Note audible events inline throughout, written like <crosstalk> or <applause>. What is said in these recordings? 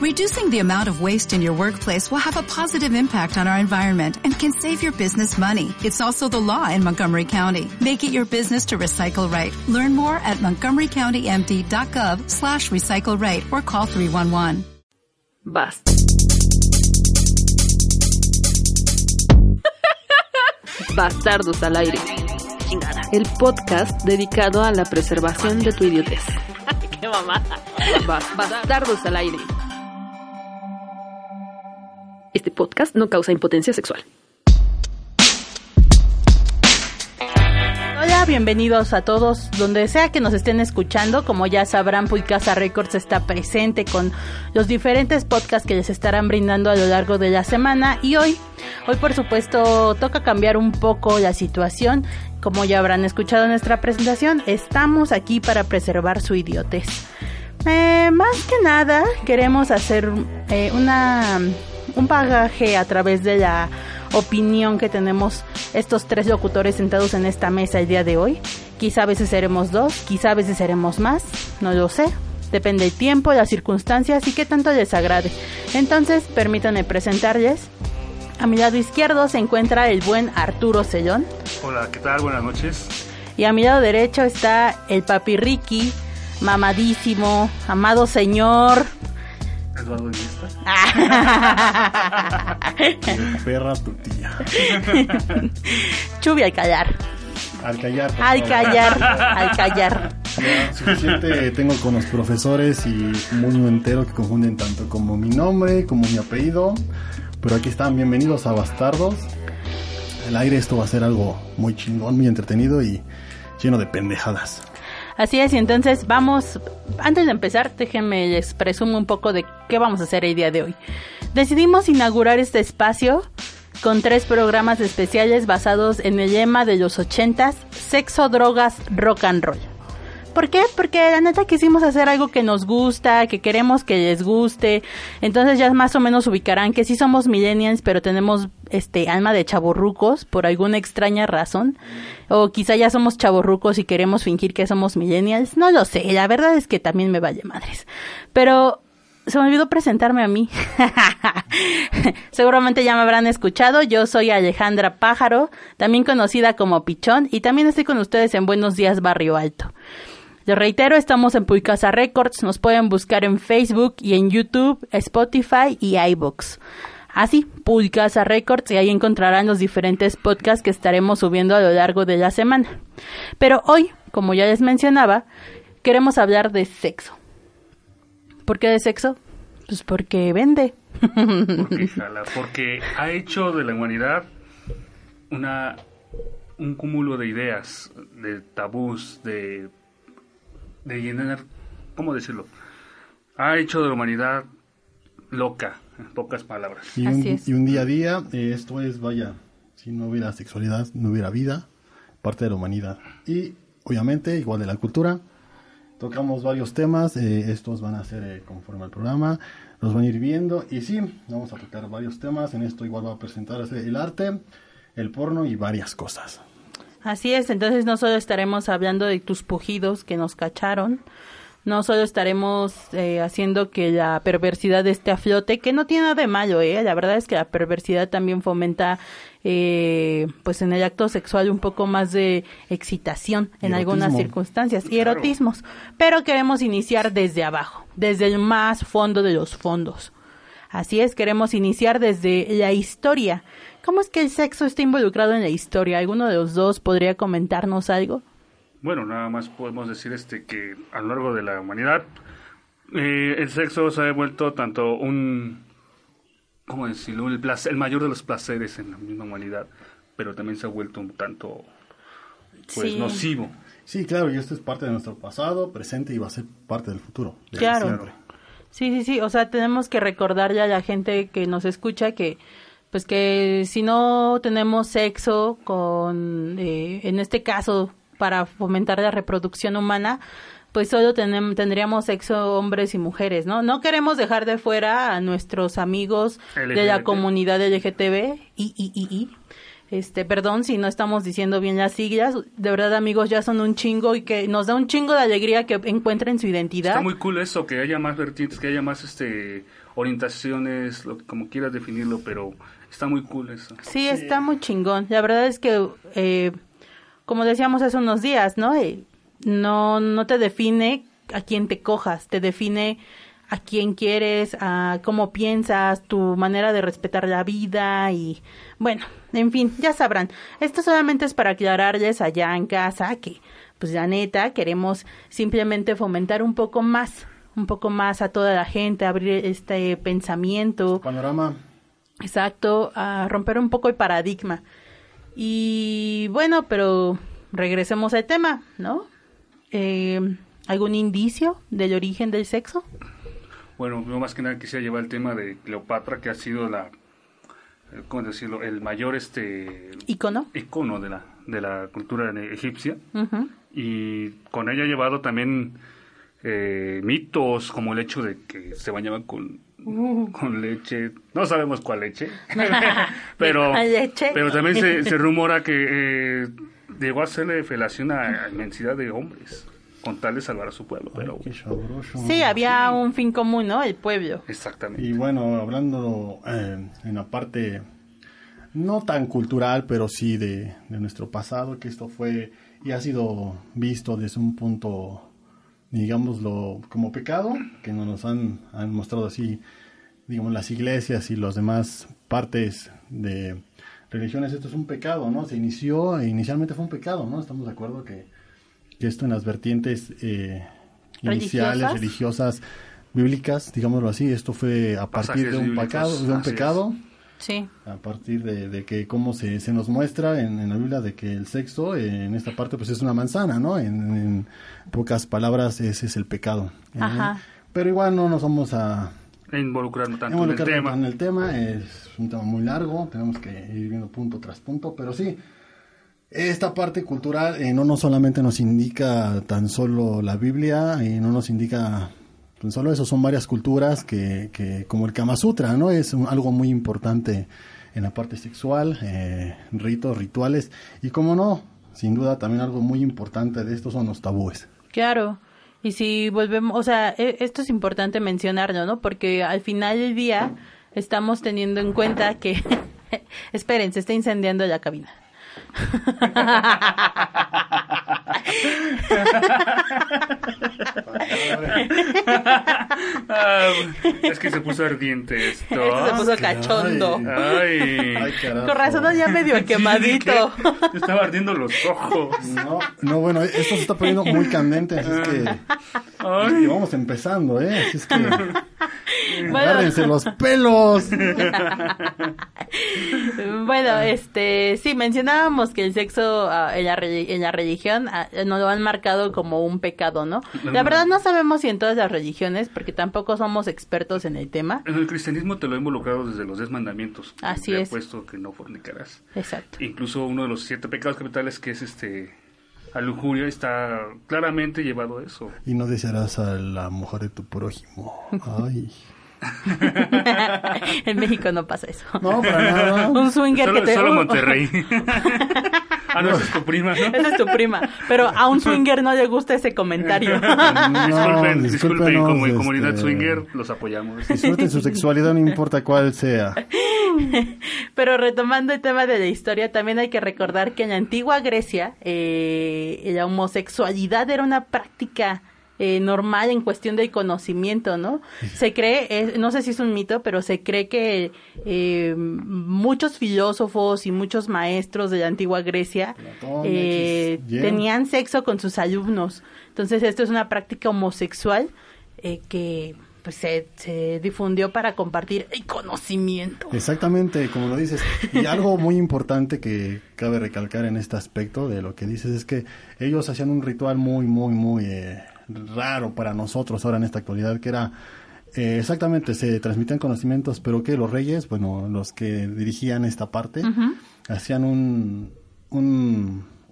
Reducing the amount of waste in your workplace will have a positive impact on our environment and can save your business money. It's also the law in Montgomery County. Make it your business to recycle right. Learn more at montgomerycountymd.gov slash recycle right or call 311. Basta. <laughs> Bastardos al aire. El podcast dedicado a la preservación de tu idiotez. <laughs> ¡Qué mamada! Bastardos al aire. Este podcast no causa impotencia sexual. Hola, bienvenidos a todos, donde sea que nos estén escuchando. Como ya sabrán, Puicasa Records está presente con los diferentes podcasts que les estarán brindando a lo largo de la semana. Y hoy, hoy por supuesto, toca cambiar un poco la situación. Como ya habrán escuchado nuestra presentación, estamos aquí para preservar su idiotez. Eh, más que nada, queremos hacer eh, una, un bagaje a través de la opinión que tenemos estos tres locutores sentados en esta mesa el día de hoy. Quizá a veces seremos dos, quizá a veces seremos más, no lo sé. Depende del tiempo, las circunstancias y qué tanto les agrade. Entonces, permítanme presentarles. A mi lado izquierdo se encuentra el buen Arturo Sellón. Hola, ¿qué tal? Buenas noches. Y a mi lado derecho está el papi Ricky, mamadísimo, amado señor. Eduardo Iniesta. Perra tu tía. Chubi al callar, Al callar. al callar, al callar. Ya, suficiente tengo con los profesores y un mundo entero que confunden tanto como mi nombre como mi apellido. Pero aquí están, bienvenidos a Bastardos. El aire, esto va a ser algo muy chingón, muy entretenido y lleno de pendejadas. Así es, y entonces vamos, antes de empezar, déjenme les presumo un poco de qué vamos a hacer el día de hoy. Decidimos inaugurar este espacio con tres programas especiales basados en el lema de los ochentas, sexo, drogas, rock and roll. ¿Por qué? Porque la neta quisimos hacer algo que nos gusta, que queremos que les guste. Entonces ya más o menos ubicarán que sí somos millennials, pero tenemos este alma de chaborrucos por alguna extraña razón. O quizá ya somos chaborrucos y queremos fingir que somos millennials. No lo sé, la verdad es que también me vale madres. Pero se me olvidó presentarme a mí. <laughs> Seguramente ya me habrán escuchado. Yo soy Alejandra Pájaro, también conocida como Pichón, y también estoy con ustedes en Buenos Días Barrio Alto. Les reitero, estamos en Puicasa Records, nos pueden buscar en Facebook y en YouTube, Spotify y iBooks. Así, Puicasa Records y ahí encontrarán los diferentes podcasts que estaremos subiendo a lo largo de la semana. Pero hoy, como ya les mencionaba, queremos hablar de sexo. ¿Por qué de sexo? Pues porque vende. Porque, <laughs> jala, porque ha hecho de la humanidad una un cúmulo de ideas, de tabús, de, de llenar, ¿cómo decirlo? Ha hecho de la humanidad loca, en pocas palabras. Y un, Así es. y un día a día, eh, esto es, vaya, si no hubiera sexualidad, no hubiera vida, parte de la humanidad. Y obviamente, igual de la cultura, tocamos varios temas, eh, estos van a ser eh, conforme al programa, los van a ir viendo. Y sí, vamos a tocar varios temas, en esto igual va a presentarse el arte, el porno y varias cosas. Así es, entonces no solo estaremos hablando de tus pujidos que nos cacharon, no solo estaremos eh, haciendo que la perversidad esté a flote, que no tiene nada de malo, ¿eh? La verdad es que la perversidad también fomenta, eh, pues en el acto sexual un poco más de excitación en algunas circunstancias y Claro. erotismos. Pero queremos iniciar desde abajo, desde el más fondo de los fondos. Así es, queremos iniciar desde la historia. ¿Cómo es que el sexo está involucrado en la historia? ¿Alguno de los dos podría comentarnos algo? Bueno, nada más podemos decir este que a lo largo de la humanidad eh, el sexo se ha vuelto tanto un ¿cómo decirlo? El, placer, el mayor de los placeres en la misma humanidad, pero también se ha vuelto un tanto pues Sí. nocivo. Sí, claro, y esto es parte de nuestro pasado, presente y va a ser parte del futuro. de Claro. siempre. Sí, sí, sí. O sea, tenemos que recordarle a la gente que nos escucha que, pues que si no tenemos sexo con, eh, en este caso, para fomentar la reproducción humana, pues solo tenem- tendríamos sexo hombres y mujeres, ¿no? No queremos dejar de fuera a nuestros amigos de la comunidad LGTB y, y, y, y. Este, perdón si no estamos diciendo bien las siglas. De verdad, amigos, ya son un chingo y que nos da un chingo de alegría que encuentren su identidad. Está muy cool eso, que haya más vertientes, que haya más este orientaciones, lo, como quieras definirlo, pero está muy cool eso. Sí, está muy chingón. La verdad es que, eh, como decíamos hace unos días, ¿no? Eh, no, no te define a quién te cojas, te define a quién quieres, a cómo piensas, tu manera de respetar la vida y bueno, en fin, ya sabrán. Esto solamente es para aclararles allá en casa que pues la neta queremos simplemente fomentar un poco más, un poco más a toda la gente, abrir este pensamiento. Panorama. Exacto, a romper un poco el paradigma. Y bueno, pero regresemos al tema, ¿no? Eh, ¿Algún indicio del origen del sexo? Bueno, yo más que nada quisiera llevar el tema de Cleopatra, que ha sido la, eh, ¿cómo decirlo? El mayor este icono, icono de la de la cultura egipcia y con ella ha llevado también eh, mitos como el hecho de que se bañaban con. Con leche, no sabemos cuál leche, <laughs> pero pero también se, se <laughs> rumora que eh, llegó a hacerle felación a inmensidad de hombres con tal de salvar a su pueblo. Pero sí, había un fin común, ¿no? El pueblo. Exactamente. Y bueno, hablando eh, en la parte no tan cultural, pero sí de, nuestro pasado, que esto fue y ha sido visto desde un punto, digámoslo, como pecado, que nos han, han mostrado así, digamos, las iglesias y las demás partes de religiones, esto es un pecado, ¿no? Se inició, inicialmente fue un pecado, ¿no? Estamos de acuerdo que que esto en las vertientes eh, iniciales, religiosas, bíblicas, digámoslo así, esto fue a partir de un pecado, de un pecado. Sí. A partir de, que cómo se, se nos muestra en, la Biblia de que el sexo eh, en esta parte pues es una manzana, ¿no? En, pocas palabras ese es el pecado. Ajá. pero igual no nos vamos a involucrarnos tanto en el tema. En el tema es un tema muy largo, tenemos que ir viendo punto tras punto, pero sí, esta parte cultural eh, no, no solamente nos indica tan solo la Biblia, y no nos indica tan solo eso, son varias culturas que, que como el Kama Sutra, ¿no? Es algo muy importante en la parte sexual, eh, ritos, rituales, y como no, sin duda también algo muy importante de esto son los tabúes. Claro. Y si volvemos, o sea, e, esto es importante mencionarlo, ¿no? Porque al final del día estamos teniendo en cuenta que, <laughs> esperen, se está incendiando la cabina. <laughs> Ah, es que se puso ardiente esto. se puso cachondo. Con razón ya medio quemadito. estaba ardiendo los ojos. No, no, bueno, esto se está poniendo muy candente, así es que y vamos empezando, ¿eh? Así es que agárrense los pelos. bueno, este, sí, mencionábamos que el sexo ah, en, la, en la religión ah, nos lo han marcado como un pecado, ¿no? La verdad no sabemos si en todas las religiones, porque tampoco somos expertos en el tema. En el cristianismo te lo he involucrado desde los diez mandamientos. Así te es. He puesto que no fornicarás. Exacto. Incluso uno de los siete pecados capitales que es este a lujuria está claramente llevado a eso. Y no desearás a la mujer de tu prójimo. <laughs> Ay. <laughs> en México no pasa eso. No, para nada. Un swinger que te... Solo Monterrey. <laughs> ah, no, esa es tu prima, ¿no? Esa es tu prima. Pero a un swinger no le gusta ese comentario. <laughs> disculpen, disculpen, como en comunidad este, swinger los apoyamos. Disfruten su sexualidad, no importa cuál sea. Pero retomando el tema de la historia, también hay que recordar que en la antigua Grecia eh, la homosexualidad era una práctica eh, normal en cuestión del conocimiento, ¿no? Se cree, no sé si es un mito, pero se cree que eh, muchos filósofos y muchos maestros de la antigua Grecia eh, tenían sexo con sus alumnos. Entonces esto es una práctica homosexual que pues se, se, difundió para compartir el conocimiento. Exactamente, como lo dices. Y algo muy importante que cabe recalcar en este aspecto de lo que dices es que ellos hacían un ritual muy, muy, muy raro para nosotros ahora en esta actualidad, que era eh, exactamente, se transmitían conocimientos, pero que los reyes, bueno, los que dirigían esta parte, hacían un,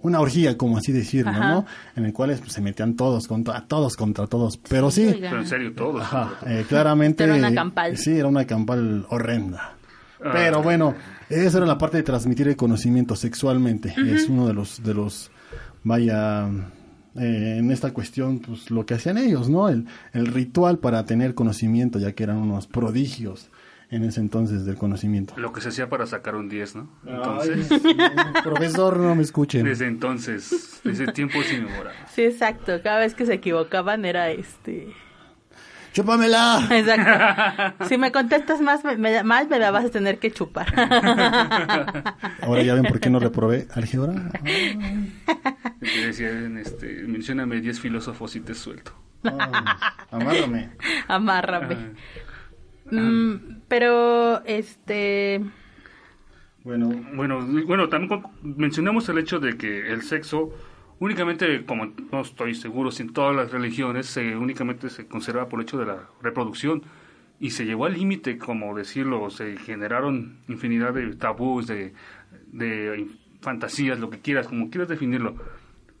una orgía, como así decirlo, ¿no? En el cual pues, se metían todos contra todos contra todos, pero sí. pero en serio, todos. Eh, claramente. Era una campal. Sí, era una campal horrenda. Ah. Pero bueno, Esa era la parte de transmitir el conocimiento sexualmente. Es uno de los, de los, vaya, eh, en esta cuestión, pues lo que hacían ellos, ¿no? El, el ritual para tener conocimiento, ya que eran unos prodigios en ese entonces del conocimiento. Lo que se hacía para sacar un 10, ¿no? Entonces, <laughs> profesor, no me escuchen. Desde entonces, desde tiempos inmemorables. Sí, exacto. Cada vez que se equivocaban era este. ¡Chúpamela! <laughs> Exacto. <laughs> si me contestas más, me, me, más me la vas a tener que chupar. <laughs> Ahora ya ven por qué no reprobé álgebra. Te decían, este, mencióname 10 filósofos y te suelto. Ah, amárrame. Amárrame. Mm, pero, este... Bueno, Bueno, bueno, también mencionamos el hecho de que el sexo únicamente, como no estoy seguro si en todas las religiones, se, únicamente se conserva por el hecho de la reproducción y se llegó al límite, como decirlo, se generaron infinidad de tabús, de, de fantasías, lo que quieras, como quieras definirlo,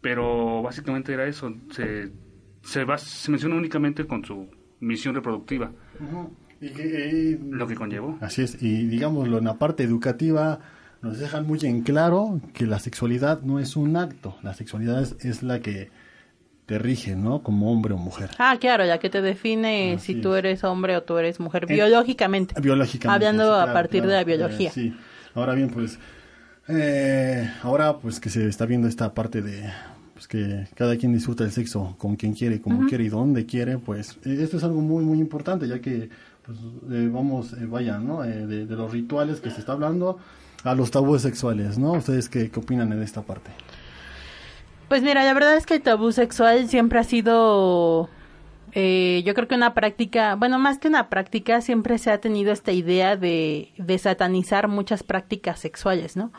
pero básicamente era eso, se, se, bas- se menciona únicamente con su misión reproductiva, y que, eh, lo que conllevó. Así es, y digámoslo, en la parte educativa nos dejan muy en claro que la sexualidad no es un acto, la sexualidad es, es la que te rige, ¿no? Como hombre o mujer. Ah, claro, ya que te define Así si tú es. eres hombre o tú eres mujer, biológicamente. Biológicamente. Hablando sí, a claro, partir de la claro, biología. eh, sí, ahora bien, pues, eh, ahora pues que se está viendo esta parte de pues que cada quien disfruta el sexo con quien quiere, como quiere y donde quiere, pues eh, esto es algo muy, muy importante, ya que pues, eh, vamos, eh, vaya, ¿no? Eh, de, de los rituales que se está hablando a los tabúes sexuales, ¿no? ¿Ustedes qué, qué opinan en esta parte? Pues mira, la verdad es que el tabú sexual siempre ha sido, eh, yo creo que una práctica, bueno, más que una práctica, siempre se ha tenido esta idea de, de satanizar muchas prácticas sexuales, ¿no?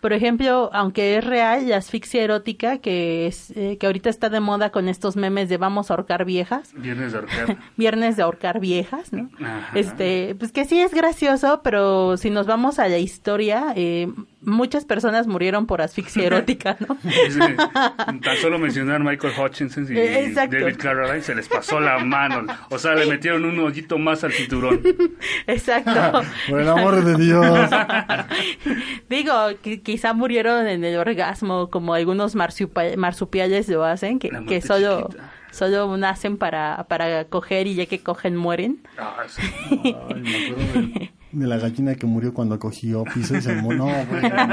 Por ejemplo, aunque es real, la asfixia erótica, que es eh, que ahorita está de moda con estos memes de vamos a ahorcar viejas, Viernes de arcade. <laughs> viernes de ahorcar viejas, ¿no? Ajá. Este, pues que sí es gracioso, pero si nos vamos a la historia, eh, muchas personas murieron por asfixia <laughs> erótica, ¿no? Tan solo mencionar Michael Hutchinson y Eh, exacto. David Carradine se les pasó la mano. O sea, le metieron un hoyito más al cinturón. <laughs> Exacto. <laughs> Por el amor de Dios. Digo, qui- quizá murieron en el orgasmo, como algunos marsupiales lo hacen, que, que solo, chiquita. solo nacen para, para coger y ya que cogen mueren. Ah, sí. Ay, me acuerdo de, de la gallina que murió cuando cogió piso y se <laughs> No, bueno.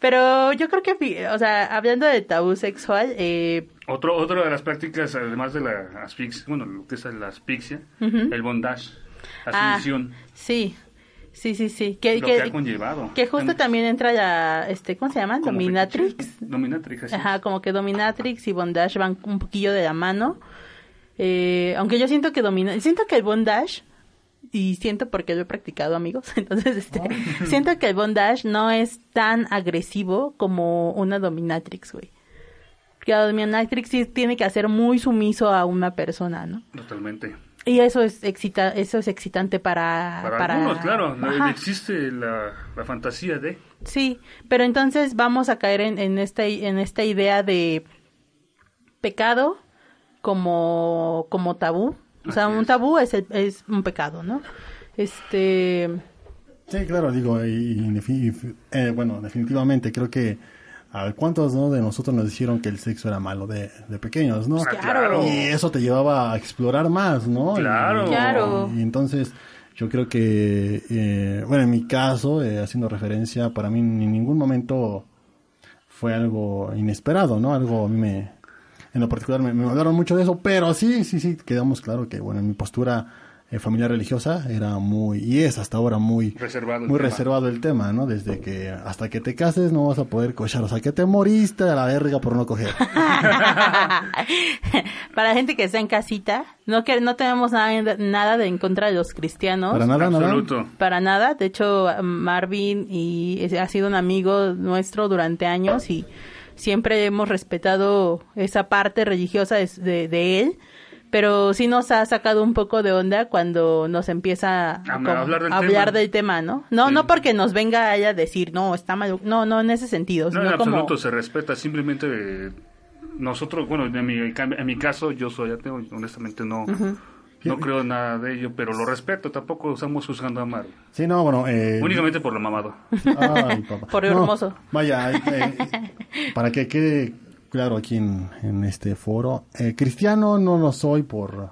Pero yo creo que, o sea, hablando de tabú sexual, eh, Otro, otra de las prácticas, además de la asfixia, bueno, lo que es la asfixia, el bondage, la Ah, sí, sí, sí, sí. Que, lo que, que ha conllevado. que justo En- también entra la, este, ¿cómo se llama? Dominatrix. Dominatrix, así. Ajá, como que Dominatrix y Bondage van un poquillo de la mano. Eh, aunque yo siento que domina, siento que el Bondage y siento porque lo he practicado, amigos. <laughs> Entonces, este, <laughs> siento que el bondage no es tan agresivo como una dominatrix, güey. Porque la dominatrix sí tiene que hacer muy sumiso a una persona, ¿no? Totalmente. Y eso es excita, eso es excitante para Para, algunos, claro, Ajá. existe la, la fantasía de... Sí, pero entonces vamos a caer en, en, en esta idea de pecado como, como tabú. O sea, Así un tabú es, el- es un pecado, ¿no? Este, Sí, claro, digo, y, eh, bueno, definitivamente creo que a cuántos ¿no? de nosotros nos dijeron que el sexo era malo de, de pequeños, ¿no? Ah, Claro. Y eso te llevaba a explorar más, ¿no? Claro. Y, Claro. y entonces yo creo que, eh, bueno, en mi caso, eh, haciendo referencia, para mí en ningún momento fue algo inesperado, ¿no? Algo a mí me, en lo particular me, me hablaron mucho de eso, pero sí, sí, sí, quedamos claro que, bueno, en mi postura eh, familiar religiosa era muy, y es hasta ahora muy Reservado el muy tema. reservado el tema, ¿no? Desde que hasta que te cases no vas a poder cochar, o sea, que te moriste a la verga por no coger. <laughs> para la gente que está en casita, no que no tenemos nada, nada de en contra de los cristianos. Para nada, nada. Absoluto. Para nada. De hecho, Marvin y es- ha sido un amigo nuestro durante años y siempre hemos respetado esa parte religiosa de, de- de él. Pero sí nos ha sacado un poco de onda cuando nos empieza a, como- hablar del a hablar tema. del tema, ¿no? No, Sí. no porque nos venga a ella a decir, no, está mal. No, no en ese sentido. No, en como... absoluto se respeta, simplemente eh, nosotros, bueno, en mi, en mi caso yo soy ateo honestamente no, no creo nada de ello, pero lo respeto, tampoco estamos juzgando a Marvel. Sí, no, bueno. Eh, Únicamente por lo mamado. Ay, <laughs> papá. Por No, hermoso. vaya, eh, para que quede claro aquí en, en este foro, eh, cristiano no lo soy por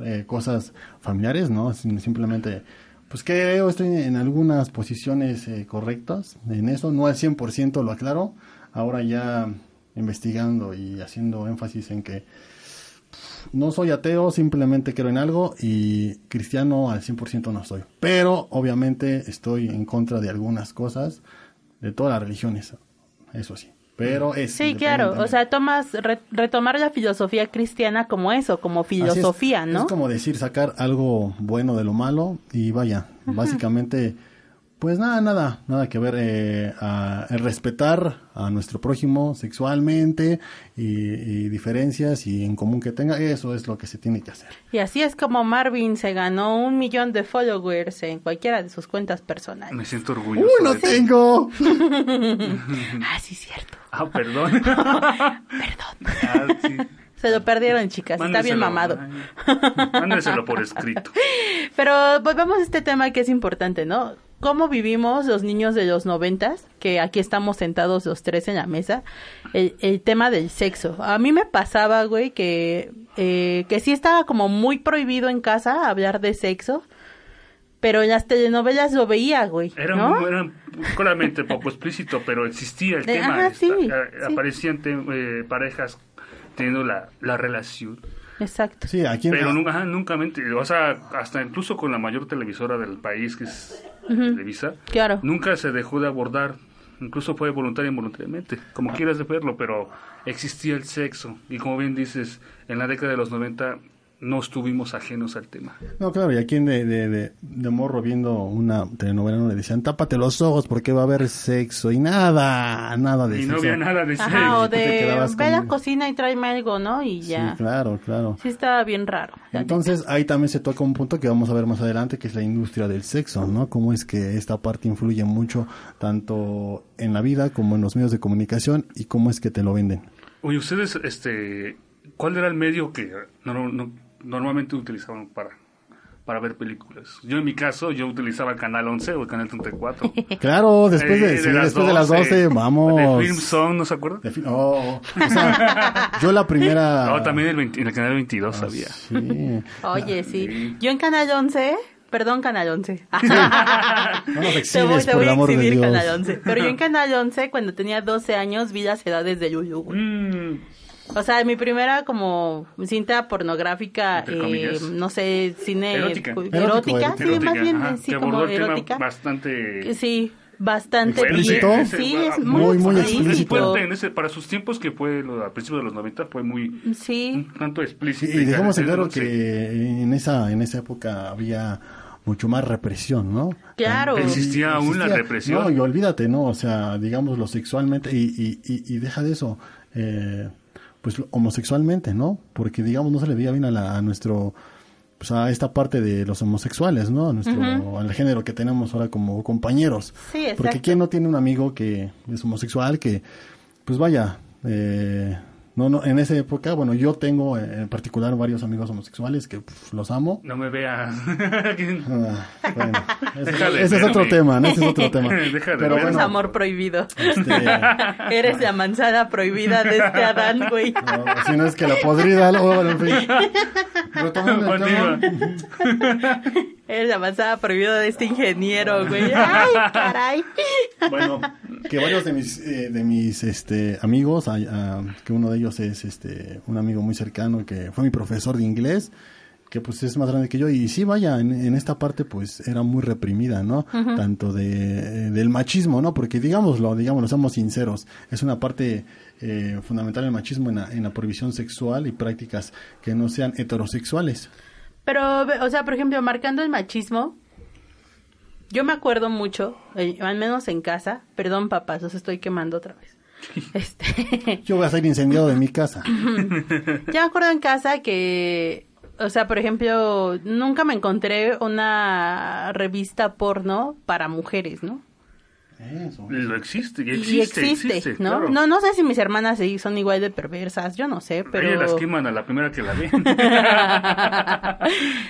eh, cosas familiares, ¿no? Sim- Simplemente, pues creo, estoy en algunas posiciones eh, correctas en eso, no al 100% lo aclaro, ahora ya investigando y haciendo énfasis en que no soy ateo, simplemente creo en algo y cristiano al 100% no soy. Pero obviamente estoy en contra de algunas cosas de todas las religiones, eso sí. Pero es Sí, claro. O sea, tomas re- retomar la filosofía cristiana como eso, como es. filosofía, ¿no? Es como decir, sacar algo bueno de lo malo y vaya, básicamente, pues nada, nada, nada que ver, eh, a, respetar a nuestro prójimo sexualmente y, y diferencias y en común que tenga, eso es lo que se tiene que hacer. Y así es como Marvin se ganó un millón de followers en cualquiera de sus cuentas personales. Me siento orgulloso. ¡Uy, no de ti. tengo! <laughs> Ah, sí, cierto. <laughs> Ah, perdón. <laughs> Perdón. Ah, sí. Se lo perdieron, chicas. Está bien Mándeselo. mamado. Mándeselo por escrito. Pero volvamos a este tema que es importante, ¿no? ¿Cómo vivimos los niños de los noventas? Que aquí estamos sentados los tres en la mesa. El, el tema del sexo. A mí me pasaba, güey, que, eh, que sí estaba como muy prohibido en casa hablar de sexo. Pero en las telenovelas lo veía, güey, Era, ¿no? muy- era claramente poco explícito, pero existía el tema. ajá, sí, eh, sí. Aparecían te- eh, parejas teniendo la, la relación. Exacto. Sí, aquí en- Pero nunca, ajá, nunca mente- o sea, hasta incluso con la mayor televisora del país, que es Televisa, Claro. nunca se dejó de abordar, incluso fue voluntaria e involuntariamente, como quieras de verlo, pero existía el sexo. Y como bien dices, en la década de los 90 no estuvimos ajenos al tema. No, claro, y aquí en de, de, de, de morro viendo una telenovela no le decían, tápate los ojos porque va a haber sexo y nada, nada de Y sexo. no había nada de sexo. Ajá, o tú te de ve la cocina y tráeme algo, ¿no? Y Sí, ya. claro, claro. Sí estaba bien raro. Entonces ahí también se toca un punto que vamos a ver más adelante, que es la industria del sexo, ¿no? Cómo es que esta parte influye mucho tanto en la vida como en los medios de comunicación y cómo es que te lo venden. Oye, ustedes, este, ¿cuál era el medio que no- no- normalmente utilizaban para, para ver películas? Yo en mi caso, yo utilizaba el canal 11 o el canal 34. <laughs> Claro, después de, Eh, sí, después de las 12, vamos. De Film Zone, ¿no se fi- oh, o sea, yo la primera... <laughs> No, también el 20 en el canal 22 había. Sí. <laughs> Oye, sí. Yo en Canal 11, perdón, Canal 11. No nos Te voy, te voy el a exhibir. Canal 11. Pero yo en Canal 11, cuando tenía 12 años, vi las edades de güey. Mm, O sea, mi primera como cinta pornográfica, eh, no sé, cine Erótica. sí, erótica, más bien, ajá, sí, que como erótica. bastante... Sí, bastante. ¿Explícito? bien. Sí, es muy, Muy, muy explícito. en ese- para sus tiempos que fue lo, al principio de los 90 fue muy Sí. un tanto explícito. Y dejemos en claro que en esa, en esa época había mucho más represión, ¿no? Claro. Existía aún la represión. No, y olvídate, ¿no? O sea, digámoslo sexualmente y, y, y, y deja de eso, eh, pues homosexualmente, ¿no? Porque, digamos, no se le veía bien a, la, a nuestro, pues a esta parte de los homosexuales, ¿no? A nuestro, al género que tenemos ahora como compañeros. Sí, Porque exacto. quién no tiene un amigo que es homosexual, que, pues vaya, eh, no, no, en esa época, bueno, yo tengo eh, en particular varios amigos homosexuales que pf, los amo. No me veas. Ah, <laughs> bueno, ese, de ese es otro tema, ¿no? Ese es otro tema. <laughs> Deja de Pero bueno, amor prohibido. este, <laughs> Eres la manzana prohibida de este Adán, güey. no, si no es que la podrida, luego, bueno, en fin. Retomando el tema. Eres la manzana prohibida de este ingeniero, güey. <laughs> Ay, caray. Bueno, que varios de mis, eh, de mis este, amigos, ah, que uno de ellos es este, un amigo muy cercano que fue mi profesor de inglés, que pues es más grande que yo, y sí, vaya, en, en esta parte pues era muy reprimida, ¿no? Tanto de, eh, del machismo, ¿no? Porque digámoslo, digámoslo, somos sinceros, es una parte eh, fundamental el machismo en la, en la prohibición sexual y prácticas que no sean heterosexuales. Pero, o sea, por ejemplo, marcando el machismo, yo me acuerdo mucho, eh, al menos en casa, perdón papás, los estoy quemando otra vez. <laughs> Este, Yo voy a ser incendiado de mi casa. <laughs> yo me acuerdo en casa que, o sea, por ejemplo, nunca me encontré una revista porno para mujeres, ¿no? Eso. Lo existe, y Y existe, existe, existe, ¿no? claro. No, no sé si mis hermanas sí son igual de perversas, yo no sé, pero... Ellas las queman a la primera que la ven. <laughs>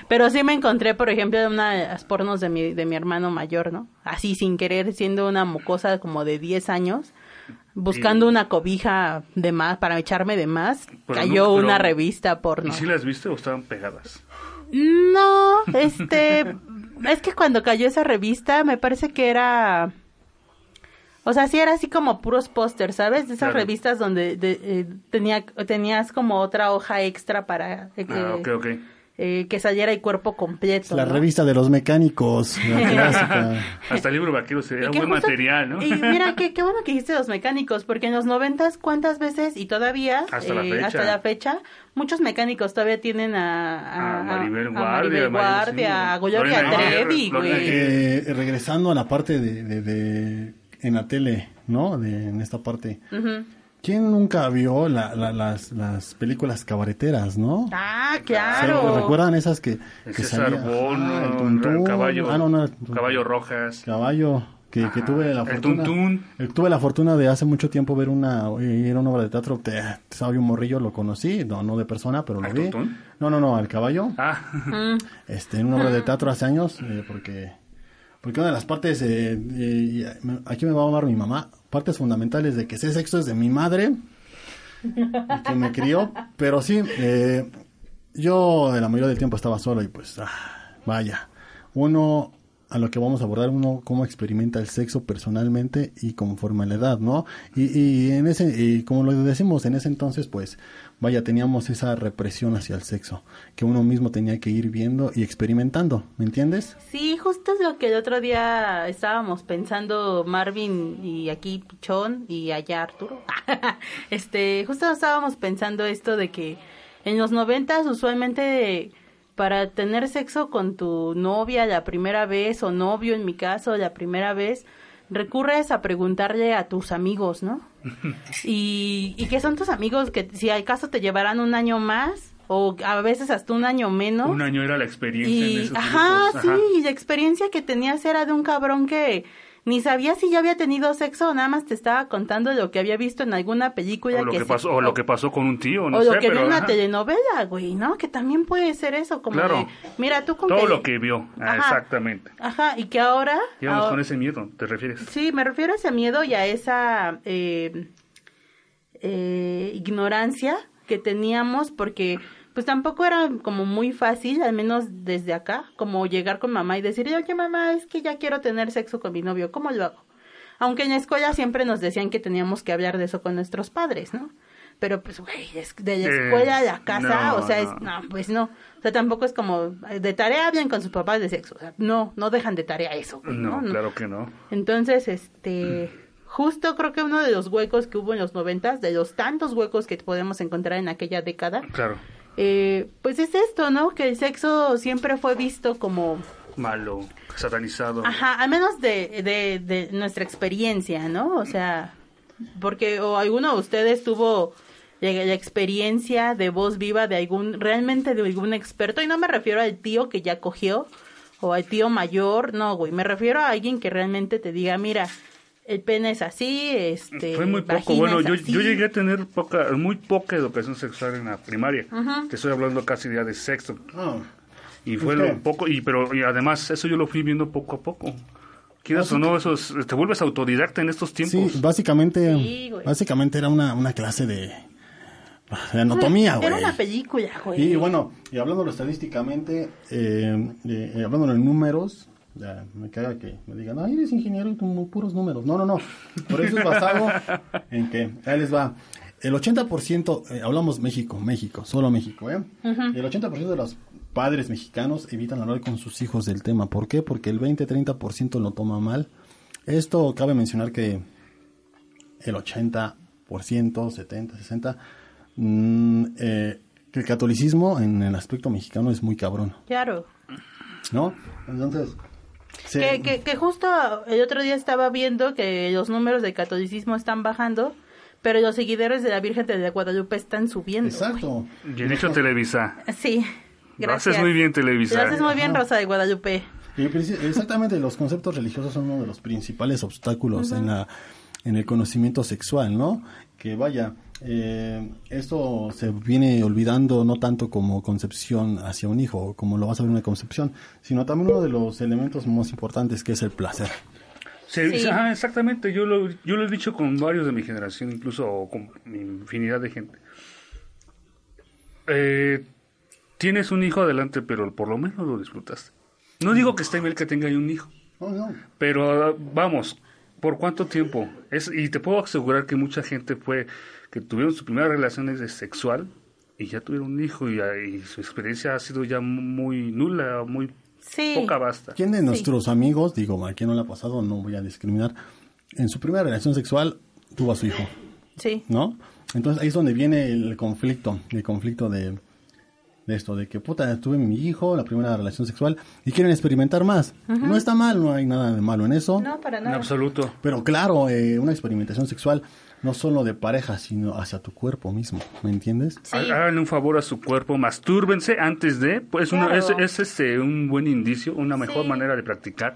Pero sí me encontré, por ejemplo, de una de las pornos de mi, de mi hermano mayor, ¿no? Así sin querer, siendo una mocosa como de 10 años, buscando Y- una cobija de más, para echarme de más, Pero cayó no- pero- una revista porno. ¿Y si las viste o estaban pegadas? No, este, <laughs> es que cuando cayó esa revista me parece que era, o sea, sí era así como puros pósters, ¿sabes? De esas Claro. revistas donde de- eh, tenía, tenías como otra hoja extra para eh, Ah, ok, ok. eh, que saliera el cuerpo completo. La ¿no? revista de los mecánicos, la <laughs> clásica. Hasta el libro vaquero sería Y un que buen justo- material, ¿no? Y mira, <laughs> qué, qué bueno que dijiste los mecánicos, porque en los noventas, ¿cuántas veces y todavía, Hasta la eh, fecha. hasta la fecha, muchos mecánicos todavía tienen a, a, A Maribel a Guardia, Maribel Mario- Guardia, sí, a Gloria Trevi, güey. Eh, regresando a la parte de, de- de- en la tele, ¿no? De, en esta parte. ¿Quién nunca vio la- la- las, las películas cabareteras, no? Ah, ¿Se- claro. ¿Recuerdan esas que, El que César salía? Bono, Ah, el el Tuntún. caballo, Ah, no, no, el- caballo rojas. Caballo, que, que tuve la El fortuna. Tuntún. eh, Tuve la fortuna de hace mucho tiempo ver una, era una obra de teatro, te, bien morrillo, lo conocí, no, no de persona, pero lo ¿Al vi. Tuntún? No, no, no, al caballo. Ah, este, en una obra de teatro hace años, eh, porque, porque una de las partes, eh, eh, aquí me va a hablar mi mamá, partes fundamentales de que ese sexo es de mi madre, que me crió, <laughs> pero sí, eh, yo la mayoría del tiempo estaba solo y pues, ah, vaya, uno a lo que vamos a abordar, uno cómo experimenta el sexo personalmente y conforme a la edad, ¿no? Y, y en ese, y como lo decimos, en ese entonces, pues, vaya, teníamos esa represión hacia el sexo, que uno mismo tenía que ir viendo y experimentando, ¿me entiendes? Sí, justo es lo que el otro día estábamos pensando Marvin y aquí Pichón y allá Arturo. <laughs> este, justo estábamos pensando esto de que en los noventas usualmente para tener sexo con tu novia la primera vez o novio en mi caso la primera vez recurres a preguntarle a tus amigos, ¿no? <laughs> y, y que son tus amigos que si al caso te llevarán un año más o a veces hasta un año menos. un año era la experiencia en Y, esos ajá, grupos. sí, Ajá. y la experiencia que tenías era de un cabrón que ni sabía si ya había tenido sexo o nada más te estaba contando lo que había visto en alguna película O lo que, pasó, o lo que pasó con un tío, no o sé, lo que pero vio en una telenovela, güey, ¿no? Que también puede ser eso, como Claro. de, mira, tú con todo que- lo que vio, ah, Ajá. exactamente. Ajá, y que ahora... Íbamos ahora- con ese miedo, ¿te refieres? Sí, me refiero a ese miedo y a esa eh, eh, ignorancia que teníamos porque pues tampoco era como muy fácil, al menos desde acá, como llegar con mamá y decir, oye mamá, es que ya quiero tener sexo con mi novio, ¿cómo lo hago? Aunque en la escuela siempre nos decían que teníamos que hablar de eso con nuestros padres, ¿no? Pero pues, güey, de la Eh, escuela a la casa, no, o sea, es, no. pues no. O sea, tampoco es como, eh, de tarea hablan con sus papás de sexo. O sea, no, no dejan de tarea eso. güey, No, No, claro que no. entonces, este, justo creo que uno de los huecos que hubo en los noventas, de los tantos huecos que podemos encontrar en aquella década, Claro, eh, pues es esto, ¿no? Que el sexo siempre fue visto como, malo, satanizado. ajá, al menos de, de, de nuestra experiencia, ¿no? O sea, porque o alguno de ustedes tuvo la, la experiencia de voz viva de algún, realmente de algún experto, y no me refiero al tío que ya cogió, o al tío mayor, no, güey, me refiero a alguien que realmente te diga, mira, el pene es así, este, Fue muy poco. Bueno, yo, yo llegué a tener poca, muy poca educación sexual en la primaria. Ujú. Te estoy hablando casi ya de sexto. Ah, Y fue ¿Usted? lo poco, y pero y además eso yo lo fui viendo poco a poco. Quieras o no, eso es- te vuelves autodidacta en estos tiempos. Sí, básicamente, Sí, güey. básicamente era una, una clase de, de anatomía, güey. Era una película, güey. Y bueno, y hablándolo estadísticamente, eh, eh, eh, hablándolo en números, ya, me caga que me digan, ay, eres ingeniero y como puros números. No, no, no. Por eso es basado <laughs> en que, ahí les va. El 80%, eh, hablamos México, México, solo México, ¿eh? El 80% de los padres mexicanos evitan hablar con sus hijos del tema. ¿Por qué? Porque el 20-30% lo toma mal. Esto cabe mencionar que el 80%, 70, 60, mm, eh, que el catolicismo en el aspecto mexicano es muy cabrón, Claro. ¿no? Entonces, Que, que, que justo el otro día estaba viendo que los números del catolicismo están bajando, pero los seguidores de la Virgen de Guadalupe están subiendo. exacto. Bien hecho Televisa. Sí. Lo Gracias. haces muy bien Televisa. Lo haces muy bien, Ajá. Rosa de Guadalupe. Y exactamente, los conceptos religiosos son uno de los principales obstáculos en la en el conocimiento sexual, ¿no? Que vaya, eh, esto se viene olvidando no tanto como concepción hacia un hijo, como lo vas a ver en una concepción, sino también uno de los elementos más importantes que es el placer. Sí, Sí. ah, exactamente. Yo lo, yo lo he dicho con varios de mi generación, incluso con mi infinidad de gente. Eh, tienes un hijo adelante, pero por lo menos lo disfrutaste. No digo que esté mal que tenga un hijo, No, no. pero ah, vamos, ¿por cuánto tiempo? Es, y te puedo asegurar que mucha gente fue que tuvieron su primera relación de sexual y ya tuvieron un hijo y, ah, y su experiencia ha sido ya muy nula, muy Sí. poca basta. ¿Quién de nuestros amigos, digo, a quien no le ha pasado, no voy a discriminar, en su primera relación sexual tuvo a su hijo? Sí. ¿no? Entonces ahí es donde viene el conflicto, el conflicto de, de esto, de que puta, tuve mi hijo, la primera relación sexual, y quieren experimentar más. No está mal, no hay nada de malo en eso. No, para En nada. absoluto. Pero claro, eh, una experimentación sexual no solo de pareja, sino hacia tu cuerpo mismo, ¿me entiendes? Sí. Há- Háganle un favor a su cuerpo, mastúrbense antes de, pues una- Claro. es, es, este, un buen indicio, una mejor Sí. manera de practicar